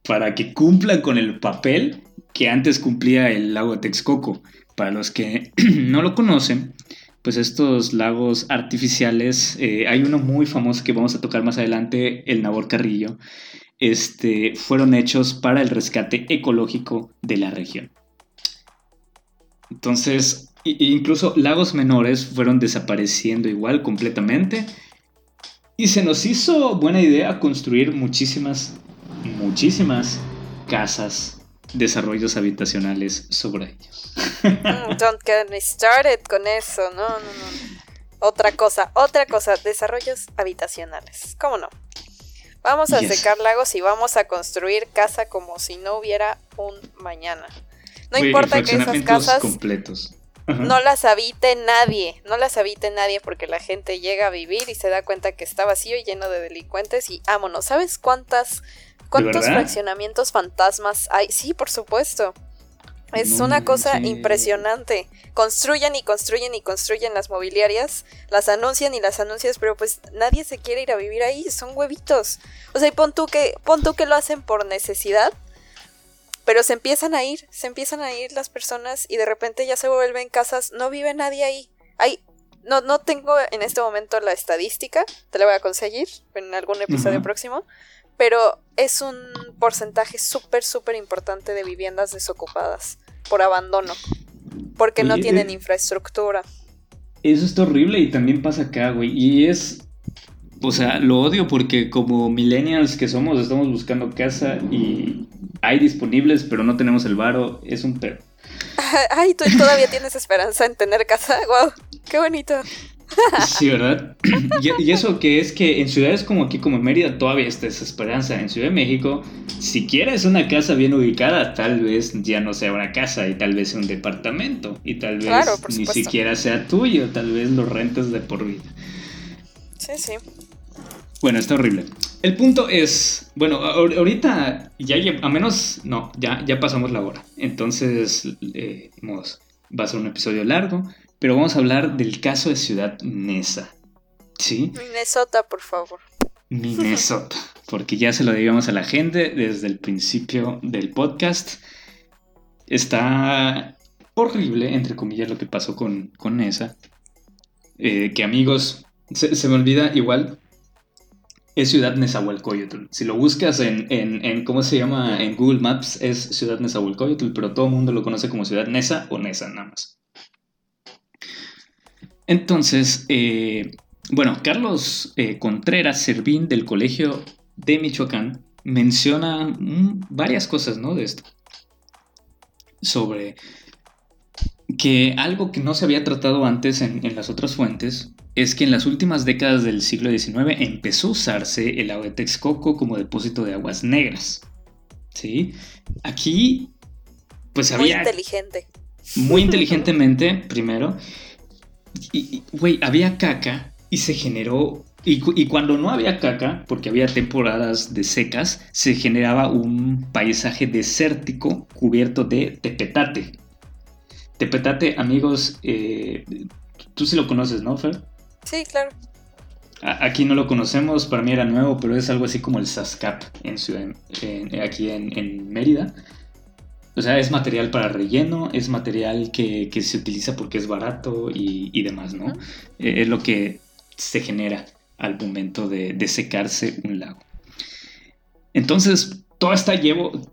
para que cumplan con el papel que antes cumplía el lago de Texcoco. Para los que no lo conocen, pues estos lagos artificiales, eh, hay uno muy famoso que vamos a tocar más adelante, el Nabor Carrillo, este, fueron hechos para el rescate ecológico de la región. Entonces, incluso lagos menores fueron desapareciendo igual completamente. Y se nos hizo buena idea construir muchísimas, muchísimas casas, desarrollos habitacionales sobre ellos. Mm, don't get me started con eso, no, no, no. Otra cosa, otra cosa, desarrollos habitacionales. ¿Cómo no? Vamos a secar lagos y vamos a construir casa como si no hubiera un mañana. No importa que esas casas completos no las habite nadie, no las habite nadie porque la gente llega a vivir y se da cuenta que está vacío y lleno de delincuentes y vámonos. ¿Sabes cuántas cuántos fraccionamientos fantasmas hay? Sí, por supuesto. Es una cosa impresionante. Construyen y construyen y construyen las mobiliarias, las anuncian y las anuncias, pero pues nadie se quiere ir a vivir ahí, son huevitos. O sea, y pon tú que, pon tú que lo hacen por necesidad, pero se empiezan a ir, se empiezan a ir las personas y de repente ya se vuelven casas, no vive nadie ahí. Hay, no, no tengo en este momento la estadística, te la voy a conseguir en algún episodio próximo, pero es un porcentaje súper, súper importante de viviendas desocupadas por abandono, porque no tienen eh, infraestructura. Eso es horrible y también pasa acá, güey, y es o sea, lo odio porque como millennials que somos, estamos buscando casa y hay disponibles, pero no tenemos el varo, es un perro. Ay, tú todavía tienes esperanza en tener casa. Wow, qué bonito. Sí, ¿verdad? Y, eso que es que en ciudades como aquí, como Mérida, todavía está esa esperanza. En Ciudad de México, si quieres una casa bien ubicada, tal vez ya no sea una casa y tal vez sea un departamento. Y tal vez ni siquiera sea tuyo, tal vez lo rentes de por vida. Sí, sí. Bueno, está horrible. El punto es, bueno, ahorita ya a menos, no, ya, ya pasamos la hora. Entonces, eh, va a ser un episodio largo, pero vamos a hablar del caso de Ciudad Nesa. ¿Sí? Minnesota, por favor. Minnesota, porque ya se lo digamos a la gente desde el principio del podcast. Está horrible, entre comillas, lo que pasó con, con Nesa. Eh, que amigos, se, se me olvida igual, es Ciudad Nezahualcóyotl. Si lo buscas en, en, ¿cómo se llama? En Google Maps es Ciudad Nezahualcóyotl, pero todo el mundo lo conoce como Ciudad Neza o Neza nada más. Entonces, eh, bueno, Carlos eh, Contreras Servín del Colegio de Michoacán menciona mm, varias cosas, ¿no? De esto. Sobre que algo que no se había tratado antes en, en las otras fuentes es que en las últimas décadas del siglo XIX empezó a usarse el agua de Texcoco como depósito de aguas negras. ¿Sí? Aquí, pues había... Muy inteligente. Muy inteligentemente, primero. Y, güey, había caca y se generó... Y, y, cuando no había caca, porque había temporadas de secas, se generaba un paisaje desértico cubierto de tepetate. Tepetate, amigos, eh, tú sí lo conoces, ¿no, Fer? Sí, claro. Aquí no lo conocemos, para mí era nuevo, pero es algo así como el SASCAP en aquí en, Mérida. O sea, es material para relleno, es material que, se utiliza porque es barato y, demás, ¿no? Eh, es lo que se genera al momento de, de secarse un lago. Entonces, todo está,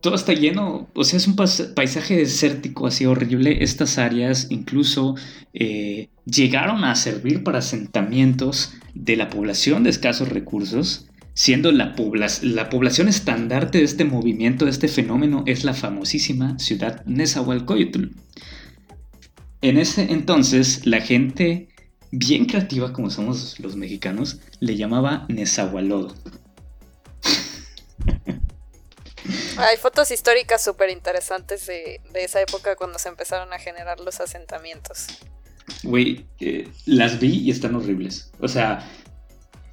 todo está lleno, o sea, es un paisaje desértico así horrible. Estas áreas incluso eh, llegaron a servir para asentamientos de la población de escasos recursos, siendo la, la población estandarte de este movimiento, de este fenómeno, es la famosísima ciudad Nezahualcóyotl. En ese entonces, la gente bien creativa, como somos los mexicanos, le llamaba Nezahualodo Hay fotos históricas súper interesantes de, esa época cuando se empezaron a generar los asentamientos. Güey, eh, las vi y están horribles. O sea,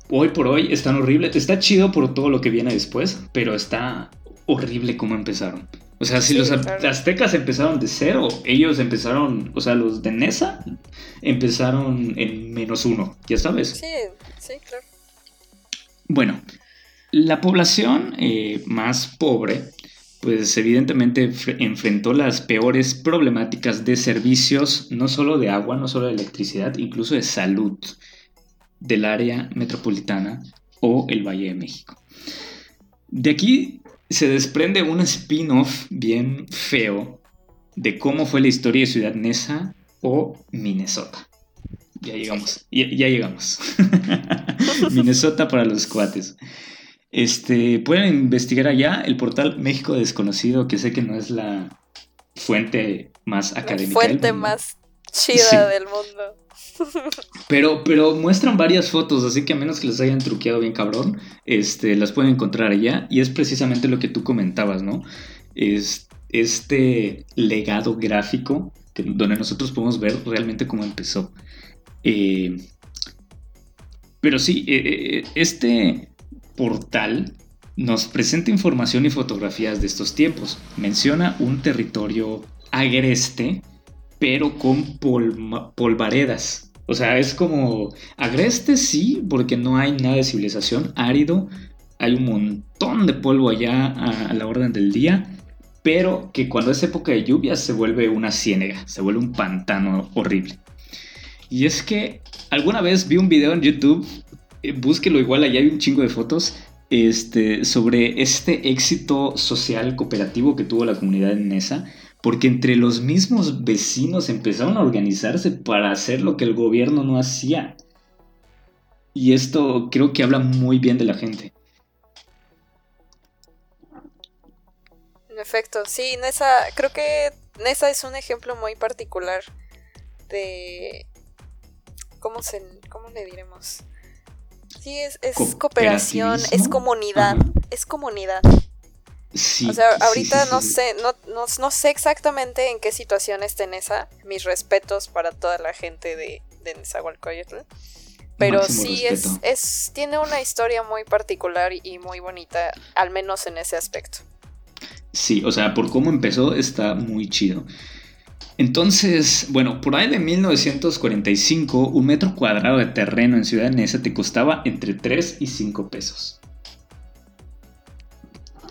hoy por hoy están horribles. Está chido por todo lo que viene después, pero está horrible como empezaron. O sea, si los aztecas empezaron de cero, ellos empezaron, o sea, los de Nesa empezaron en menos uno, ya sabes. Sí, sí, claro. Bueno, la población eh, más pobre, pues evidentemente enfrentó las peores problemáticas de servicios, no solo de agua, no solo de electricidad, incluso de salud del área metropolitana o el Valle de México. De aquí se desprende un spin-off bien feo de cómo fue la historia de Ciudad Neza o Minnesota. Ya llegamos, ya, ya llegamos. Minnesota para los cuates. Este, pueden investigar allá el portal México Desconocido, que sé que no es la fuente más académica. La fuente más chida del mundo. Pero, pero muestran varias fotos, así que a menos que les hayan truqueado bien cabrón, este, las pueden encontrar allá. Y es precisamente lo que tú comentabas, ¿no? Es este legado gráfico donde nosotros podemos ver realmente cómo empezó. Eh, pero sí, eh, eh, este portal nos presenta información y fotografías de estos tiempos. Menciona un territorio agreste, pero con polvaredas. O sea, es como agreste, sí, porque no hay nada de civilización, árido, hay un montón de polvo allá a, la orden del día, pero que cuando es época de lluvias se vuelve una ciénega, se vuelve un pantano horrible. Y es que alguna vez vi un video en YouTube búsquelo igual, allá hay un chingo de fotos este, sobre este éxito social cooperativo que tuvo la comunidad en Nesa, porque entre los mismos vecinos empezaron a organizarse para hacer lo que el gobierno no hacía. Y esto creo que habla muy bien de la gente. En efecto, sí, Nesa, creo que Nesa es un ejemplo muy particular de... ¿Cómo, se, cómo le diremos? Sí, es, cooperación, es comunidad, es comunidad. Sí, o sea, ahorita no sé, no, no, sé exactamente en qué situación está Nesa. Mis respetos para toda la gente de, de Nezahualcóyotl. Pero sí es, es, tiene una historia muy particular y muy bonita, al menos en ese aspecto. Sí, o sea, por cómo empezó está muy chido. Entonces, bueno, por ahí de 1945, un metro cuadrado de terreno en Ciudad Neza te costaba entre 3 y 5 pesos.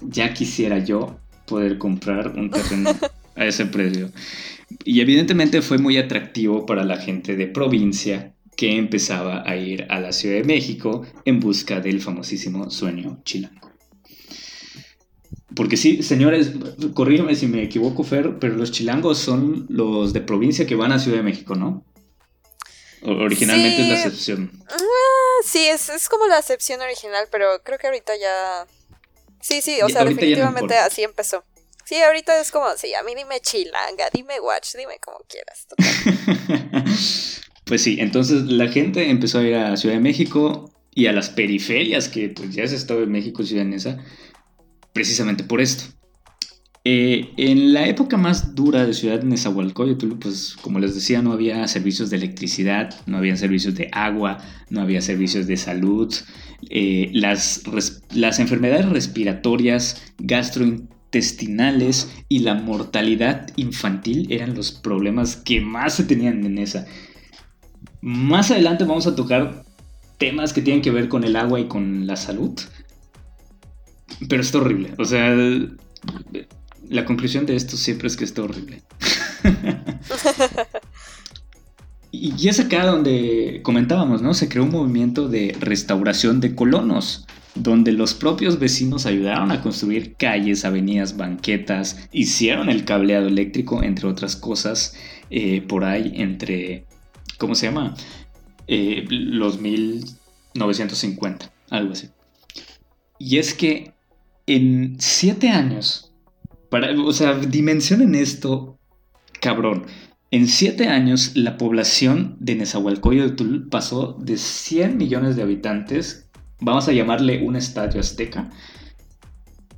Ya quisiera yo poder comprar un terreno a ese precio. Y evidentemente fue muy atractivo para la gente de provincia que empezaba a ir a la Ciudad de México en busca del famosísimo sueño chilango. Porque sí, señores, corrígeme si me equivoco, Fer, pero los chilangos son los de provincia que van a Ciudad de México, ¿no? Originalmente es la excepción. Ah, sí, es, es, como la excepción original, pero creo que ahorita ya... Sí, sí, o sea, definitivamente así empezó. Sí, ahorita es como, sí, a mí dime chilanga, dime watch, dime como quieras. pues sí, entonces la gente empezó a ir a Ciudad de México y a las periferias, que pues ya se estado en México, Ciudad Neza, precisamente por esto. Eh, en la época más dura de Ciudad Nezahualcóyotl, pues como les decía, no había servicios de electricidad, no había servicios de agua, no había servicios de salud. Eh, las, las enfermedades respiratorias, gastrointestinales y la mortalidad infantil eran los problemas que más se tenían en esa. Más adelante vamos a tocar temas que tienen que ver con el agua y con la salud. Pero está horrible. O sea, la conclusión de esto siempre es que está horrible. y es acá donde comentábamos, ¿no? Se creó un movimiento de restauración de colonos, donde los propios vecinos ayudaron a construir calles, avenidas, banquetas, hicieron el cableado eléctrico, entre otras cosas, eh, por ahí entre, ¿cómo se llama? Eh, los 1950, algo así. Y es que en siete años, para, o sea, dimensionen esto, cabrón. En siete años, la población de Nezahualcóyotl pasó de 100 millones de habitantes, vamos a llamarle un estadio azteca,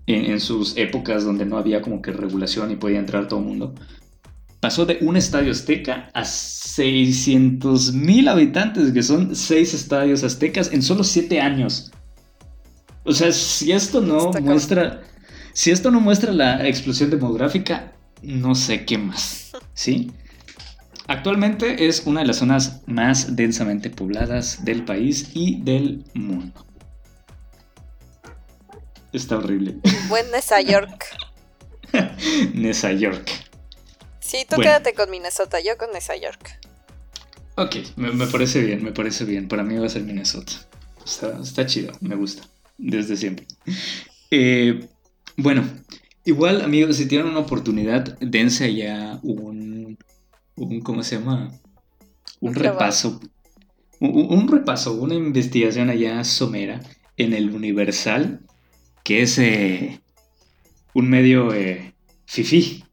en, sus épocas donde no había como que regulación y podía entrar todo el mundo, pasó de un estadio azteca a 600 mil habitantes, que son seis estadios aztecas en solo siete años. O sea, si esto no muestra. Si esto no muestra la explosión demográfica, no sé qué más. ¿Sí? Actualmente es una de las zonas más densamente pobladas del país y del mundo. Está horrible. Buen Nesa York. Nesa York. Sí, tú quédate con Minnesota, yo con Nesa York. Ok, me, parece bien, me parece bien. Para mí va a ser Minnesota. está chido, me gusta desde siempre. Eh, bueno, igual, amigos, si tienen una oportunidad, dense allá un, un ¿cómo se llama? Un repaso. Un, repaso, una investigación allá somera en el Universal, que es eh, un medio eh, fifi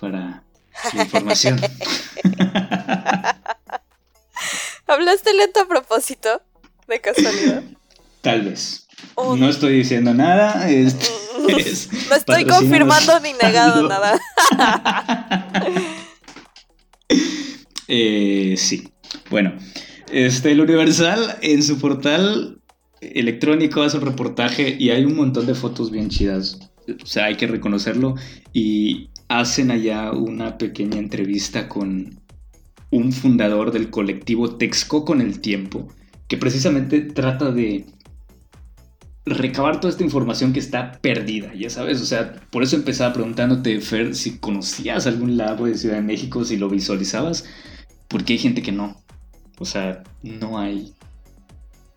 para la información. ¿Hablaste lento a propósito? De casualidad. Tal vez. No estoy diciendo nada. no estoy confirmando ni negado nada. Eh, sí. Bueno, este, el Universal en su portal electrónico hace un reportaje y hay un montón de fotos bien chidas. O sea, hay que reconocerlo. Y hacen allá una pequeña entrevista con un fundador del colectivo Texco con el tiempo, que precisamente trata de recabar toda esta información que está perdida, ya sabes, o sea, por eso empezaba preguntándote, Fer, si conocías algún lago de Ciudad de México, si lo visualizabas, porque hay gente que no, o sea, no hay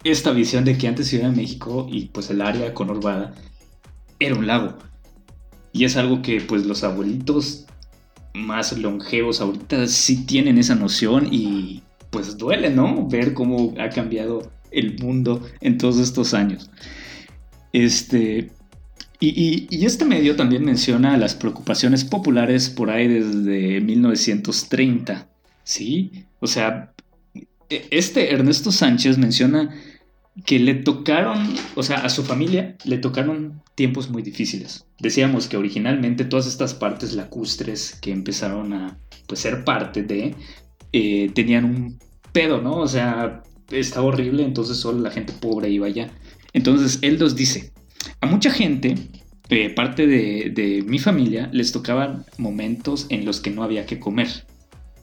esta visión de que antes Ciudad de México y pues el área conurbada era un lago, y es algo que pues los abuelitos más longevos ahorita sí tienen esa noción y pues duele, ¿no? Ver cómo ha cambiado el mundo en todos estos años. Este, Y, este medio también menciona las preocupaciones populares por ahí desde 1930, ¿sí? O sea, e, este Ernesto Sánchez menciona que le tocaron, o sea, a su familia le tocaron tiempos muy difíciles. Decíamos que originalmente todas estas partes lacustres que empezaron a pues, ser parte de, eh, tenían un pedo, ¿no? O sea, estaba horrible, entonces solo la gente pobre iba allá. Entonces él nos dice, a mucha gente, parte de, mi familia, les tocaban momentos en los que no había que comer.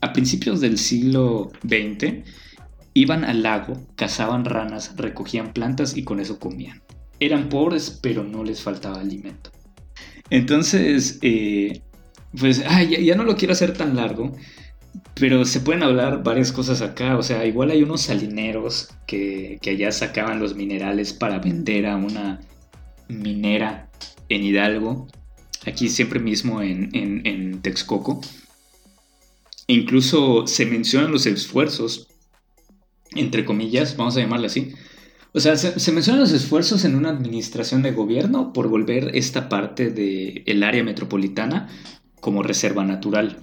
A principios del siglo XX, iban al lago, cazaban ranas, recogían plantas y con eso comían. Eran pobres, pero no les faltaba alimento. Entonces, eh, pues, ya, no lo quiero hacer tan largo, pero se pueden hablar varias cosas acá. O sea, igual hay unos salineros que, que allá sacaban los minerales para vender a una minera en Hidalgo, aquí siempre mismo en, Texcoco. E incluso se mencionan los esfuerzos, entre comillas, vamos a llamarle así. O sea, se, mencionan los esfuerzos en una administración de gobierno por volver esta parte del área metropolitana como reserva natural.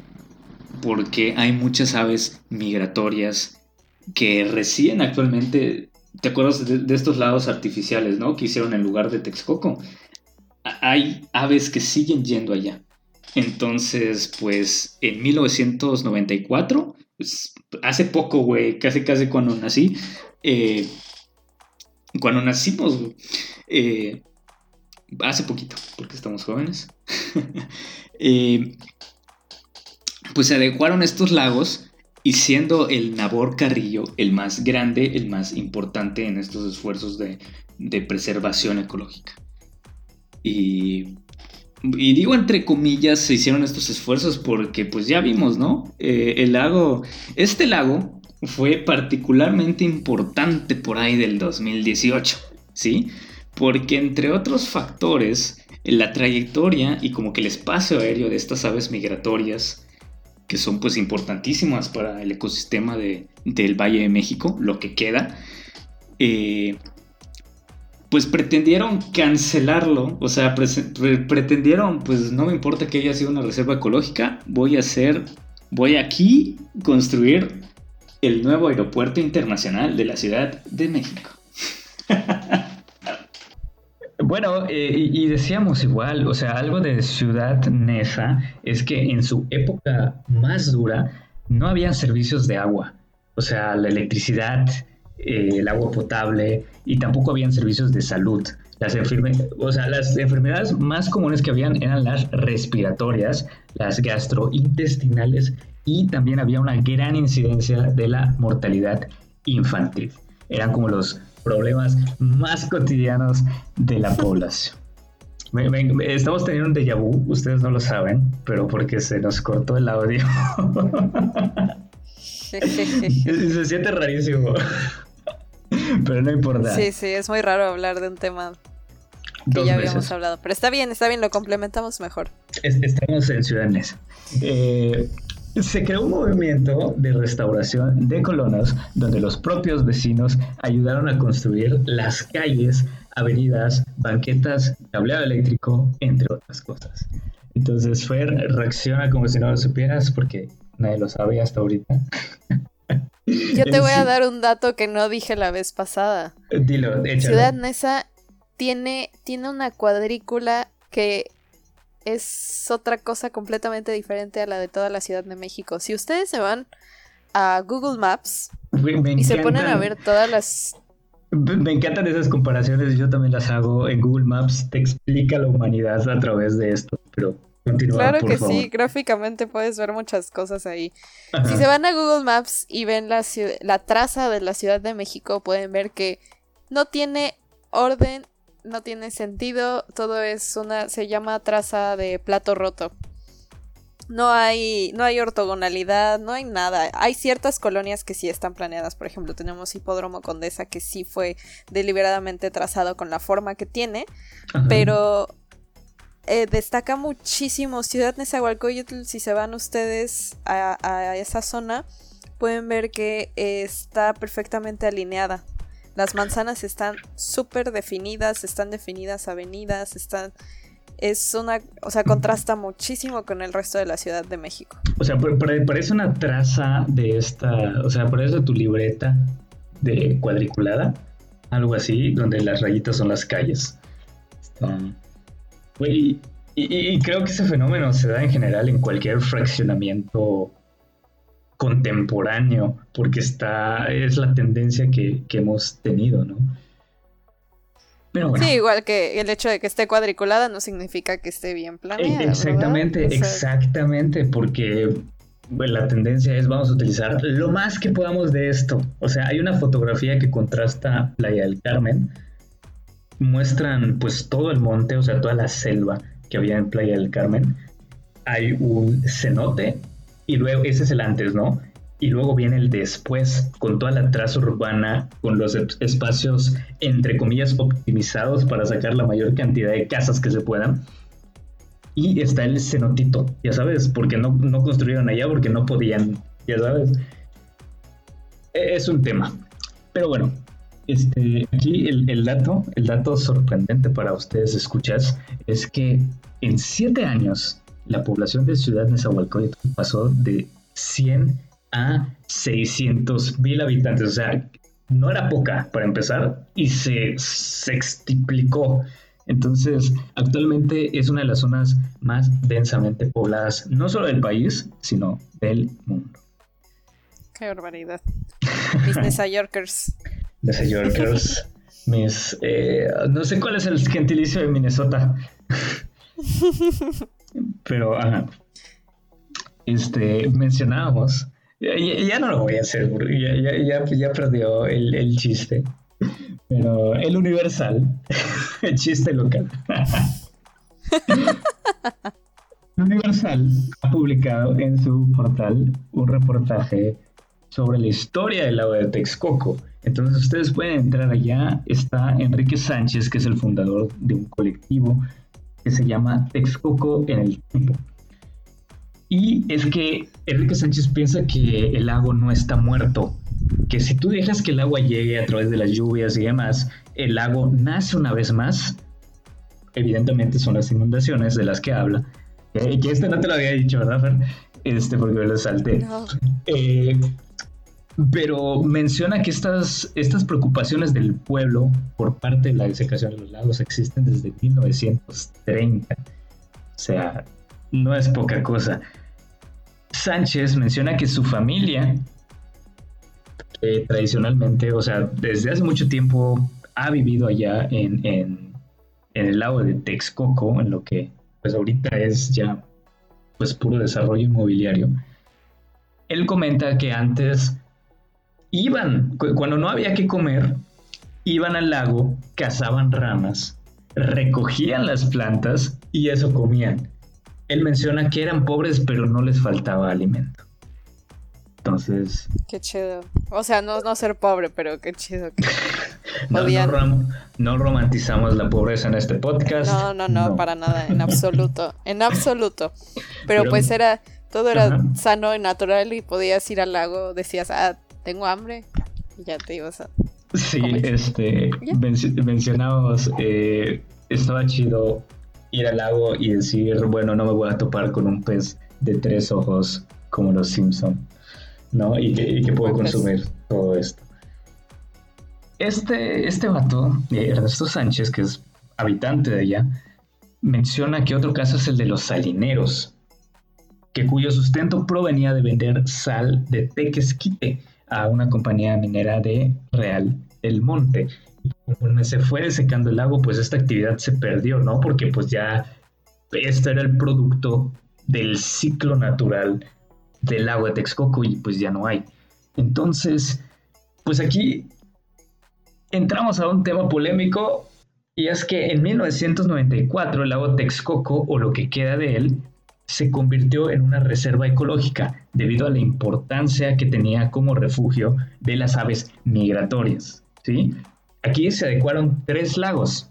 Porque hay muchas aves migratorias que residen actualmente ¿Te acuerdas de, estos lados artificiales, ¿no? Que hicieron en lugar de Texcoco. Hay aves que siguen yendo allá. Entonces, pues en 1994, pues, hace poco, güey, casi casi cuando nací, eh, cuando nacimos, eh, hace poquito, porque estamos jóvenes, eh, pues se adecuaron estos lagos y siendo el Nabor Carrillo el más grande, el más importante en estos esfuerzos de, preservación ecológica. Y, digo entre comillas se hicieron estos esfuerzos porque pues ya vimos, ¿no? Eh, el lago, este lago fue particularmente importante por ahí del 2018, ¿sí? Porque entre otros factores, la trayectoria y como que el espacio aéreo de estas aves migratorias que son pues importantísimas para el ecosistema de, del Valle de México, lo que queda, eh, pues pretendieron cancelarlo, o sea, pretendieron, pues no me importa que haya sido una reserva ecológica, voy a hacer, voy aquí construir el nuevo aeropuerto internacional de la Ciudad de México. Bueno, eh, y, decíamos igual, o sea, algo de Ciudad Neza es que en su época más dura no había servicios de agua, o sea, la electricidad, eh, el agua potable y tampoco habían servicios de salud. Las, o sea, las enfermedades más comunes que habían eran las respiratorias, las gastrointestinales y también había una gran incidencia de la mortalidad infantil. Eran como los problemas más cotidianos de la población. Estamos teniendo un déjà vu, ustedes no lo saben, pero porque se nos cortó el audio. se siente rarísimo. Pero no importa. Sí, sí, es muy raro hablar de un tema que ya habíamos hablado. Pero está bien, está bien, lo complementamos mejor. estamos en Ciudad Neza. Eh, se creó un movimiento de restauración de colonos donde los propios vecinos ayudaron a construir las calles, avenidas, banquetas, cableado eléctrico, entre otras cosas. Entonces Fer reacciona como si no lo supieras porque nadie lo sabe hasta ahorita. Yo te voy a dar un dato que no dije la vez pasada. Dilo, échalo. Ciudad Nesa tiene, tiene una cuadrícula que es otra cosa completamente diferente a la de toda la Ciudad de México. Si ustedes se van a Google Maps y se ponen a ver todas las... Me encantan esas comparaciones, yo también las hago en Google Maps, te explica la humanidad a través de esto, pero continúa. Claro que sí, gráficamente puedes ver muchas cosas ahí. Si se van a Google Maps y ven la, la traza de la Ciudad de México, pueden ver que no tiene orden no tiene sentido, todo es una, se llama traza de plato roto. No hay, no hay ortogonalidad, no hay nada. Hay ciertas colonias que sí están planeadas. Por ejemplo, tenemos Hipódromo Condesa que sí fue deliberadamente trazado con la forma que tiene. Pero eh, destaca muchísimo Ciudad Nezahualcóyotl. Si se van ustedes a, a esa zona, pueden ver que está perfectamente alineada Las manzanas están súper definidas, están definidas avenidas, están es una, o sea, contrasta muchísimo con el resto de la Ciudad de México. O sea, parece una traza de esta, o sea, parece tu libreta de cuadriculada, algo así, donde las rayitas son las calles. y, creo que ese fenómeno se da en general en cualquier fraccionamiento contemporáneo, porque está, es la tendencia que, que hemos tenido, ¿no? Sí, igual que el hecho de que esté cuadriculada no significa que esté bien planeada. Exactamente, exactamente, porque la tendencia es vamos a utilizar lo más que podamos de esto. O sea, hay una fotografía que contrasta Playa del Carmen. Muestran pues todo el monte, o sea, toda la selva que había en Playa del Carmen. Hay un cenote y luego ese es el antes, ¿no? y luego viene el después, con toda la traza urbana, con los espacios, entre comillas, optimizados para sacar la mayor cantidad de casas que se puedan. Y está el cenotito, ya sabes, porque no, no construyeron allá porque no podían, ya sabes. E, es un tema. Pero bueno, este, aquí el, el, dato, el dato sorprendente para ustedes, escuchas, es que en siete años la población de Ciudad Nezahualcóyotl pasó de 100 a 600 mil habitantes. O sea, no era poca para empezar y se sextiplicó. Entonces, actualmente es una de las zonas más densamente pobladas, no solo del país, sino del mundo. Qué barbaridad. Mis Yorkers. Nesa Yorkers. mis. Eh, no sé cuál es el gentilicio de Minnesota. Pero, Este, mencionábamos ya, no lo voy a hacer, ya, ya, perdió el, chiste. Pero el universal, el chiste local. Universal ha publicado en su portal un reportaje sobre la historia del lago de Texcoco. Entonces ustedes pueden entrar allá. Está Enrique Sánchez, que es el fundador de un colectivo que se llama Texcoco en el tiempo. Y es que Enrique Sánchez piensa que el lago no está muerto, que si tú dejas que el agua llegue a través de las lluvias y demás, el lago nace una vez más. Evidentemente son las inundaciones de las que habla. Eh, que este no te lo había dicho, ¿verdad, Fer? Este, porque me lo salté. Eh, pero menciona que estas, estas preocupaciones del pueblo por parte de la desecación de los lagos existen desde 1930. O sea, no es poca cosa. Sánchez menciona que su familia, tradicionalmente, o sea, desde hace mucho tiempo ha vivido allá en, en, el lago de Texcoco, en lo que pues ahorita es ya pues puro desarrollo inmobiliario. Él comenta que antes iban, cuando no había que comer, iban al lago, cazaban ramas, recogían las plantas y eso comían él menciona que eran pobres, pero no les faltaba alimento. Entonces. Qué chido. O sea, no, no ser pobre, pero qué chido. Que no, romantizamos la pobreza en este podcast. No, no, no, para nada, en absoluto. En absoluto. Pero, pues era. Todo era sano y natural y podías ir al lago, decías, ah, tengo hambre, y ya te ibas a. Sí, este. mencionamos, eh, estaba chido ir al lago y decir, bueno, no me voy a topar con un pez de tres ojos como los Simpson, ¿no? Y que, y puedo consumir todo esto. Este, este vato, eh, Ernesto Sánchez, que es habitante de allá, menciona que otro caso es el de los salineros, que cuyo sustento provenía de vender sal de Tequesquite a una compañía minera de Real del Monte conforme se fue desecando el lago, pues esta actividad se perdió, ¿no? Porque pues ya este era el producto del ciclo natural del lago de Texcoco y pues ya no hay. Entonces, pues aquí entramos a un tema polémico y es que en 1994 el lago Texcoco o lo que queda de él se convirtió en una reserva ecológica debido a la importancia que tenía como refugio de las aves migratorias. ¿sí? Aquí se adecuaron tres lagos,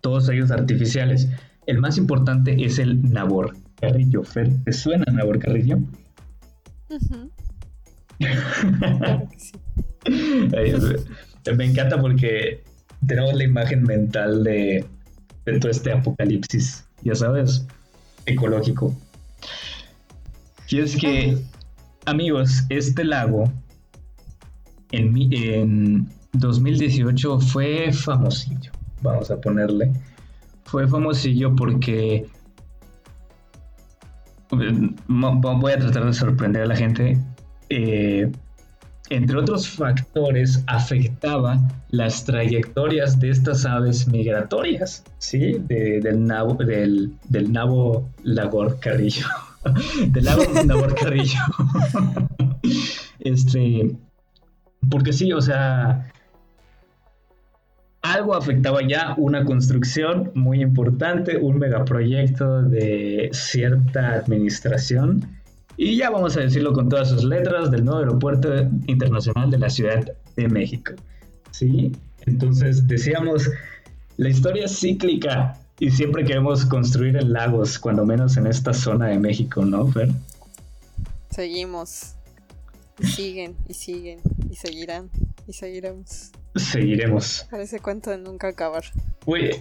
todos ellos artificiales. El más importante es el Nabor Carrillo. Fer, ¿te suena Nabor Carrillo? Me encanta porque tenemos la imagen mental de, de todo este apocalipsis, ya sabes, ecológico. Y es que, amigos, este lago en, en 2018 fue famosillo, vamos a ponerle. Fue famosillo porque voy a tratar de sorprender a la gente. Eh, entre otros factores, afectaba las trayectorias de estas aves migratorias, ¿sí? del, nabo, del, del nabo lagor carrillo. del lago Nabor carrillo. este, porque sí, o sea, algo afectaba ya una construcción muy importante, un megaproyecto de cierta administración. Y ya vamos a decirlo con todas sus letras del nuevo aeropuerto internacional de la Ciudad de México. ¿Sí? Entonces decíamos, la historia es cíclica y siempre queremos construir en lagos, cuando menos en esta zona de México, ¿no, Fer? Seguimos. Y siguen, y siguen, y seguirán, y seguiremos. Seguiremos. Parece cuento de nunca acabar.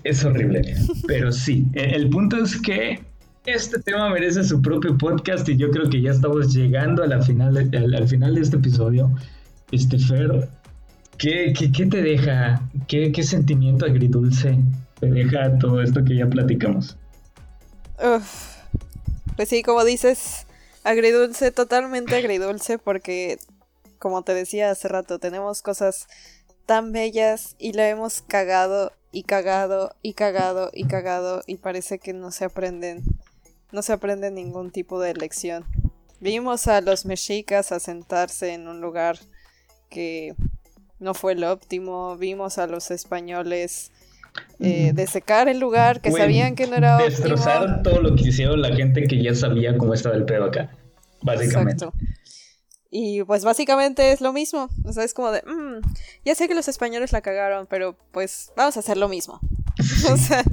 Es horrible. Pero sí, el punto es que este tema merece su propio podcast y yo creo que ya estamos llegando a final, al, final de este episodio. Este Fer, ¿qué, te deja? ¿Qué, ¿Qué, sentimiento agridulce te deja todo esto que ya platicamos? Pues sí, como dices, agridulce, totalmente agridulce, porque como te decía hace rato, tenemos cosas tan bellas y la hemos cagado y cagado y cagado y cagado y parece que no se aprenden, no se aprende ningún tipo de lección. Vimos a los mexicas a sentarse en un lugar que no fue lo óptimo, vimos a los españoles eh, de secar el lugar que sabían que no era óptimo. Destrozar todo lo que hicieron la gente que ya sabía cómo estaba el pedo acá, básicamente. Exacto. Y pues básicamente es lo mismo. O sea, es como de, mm, ya sé que los españoles la cagaron, pero pues vamos a hacer lo mismo. o sea...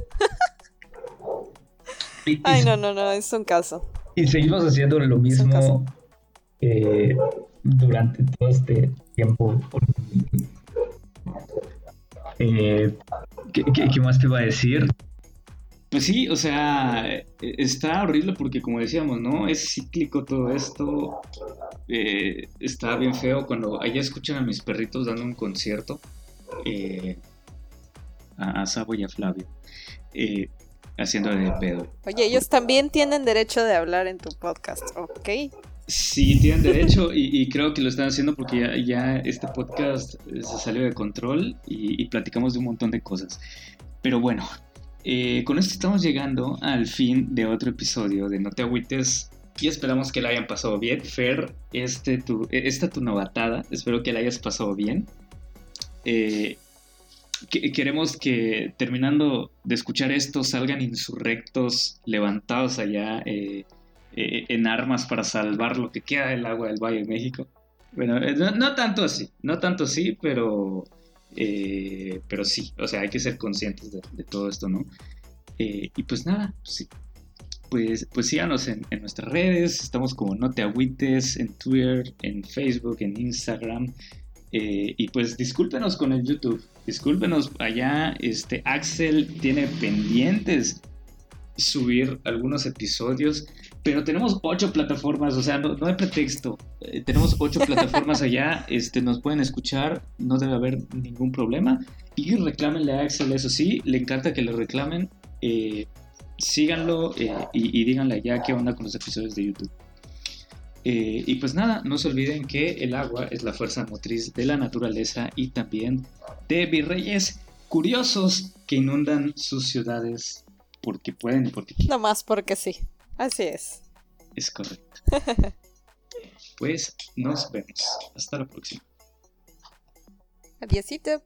Ay, no, no, no, es un caso. Y seguimos haciendo lo mismo eh, durante todo este tiempo. Eh, ¿qué, qué más te iba a decir? Pues sí, o sea, está horrible porque como decíamos, ¿no? Es cíclico todo esto. Eh, está bien feo cuando allá escuchan a mis perritos dando un concierto. Eh, a, Sabo y a Flavio. Eh, haciendo de pedo. Oye, ellos también tienen derecho de hablar en tu podcast, ¿ok? Sí, tienen derecho y, creo que lo están haciendo porque ya, este podcast se salió de control y, y platicamos de un montón de cosas. Pero bueno, eh, con esto estamos llegando al fin de otro episodio de No te agüites y esperamos que la hayan pasado bien. Fer, este tu, esta tu novatada, espero que la hayas pasado bien. Eh, queremos que terminando de escuchar esto salgan insurrectos levantados allá eh, en armas para salvar lo que queda del agua del Valle de México. Bueno, no tanto así, no tanto así, pero eh, pero sí, o sea, hay que ser conscientes de, todo esto, ¿no? Eh, y pues nada, pues sí. Pues, pues síganos en, nuestras redes, estamos como No Te Agüites, en Twitter, en Facebook, en Instagram. Eh, y pues discúlpenos con el YouTube, discúlpenos allá, este Axel tiene pendientes subir algunos episodios pero tenemos ocho plataformas, o sea, no, hay pretexto. Eh, tenemos ocho plataformas allá, este, nos pueden escuchar, no debe haber ningún problema. Y reclámenle a Axel, eso sí, le encanta que le reclamen. Eh, síganlo eh, y, díganle allá qué onda con los episodios de YouTube. Y pues nada, no se olviden que el agua es la fuerza motriz de la naturaleza y también de virreyes curiosos que inundan sus ciudades porque pueden y porque quieren. No más porque sí. Así es. Es correcto. pues nos vemos. Hasta la próxima. Adiósito.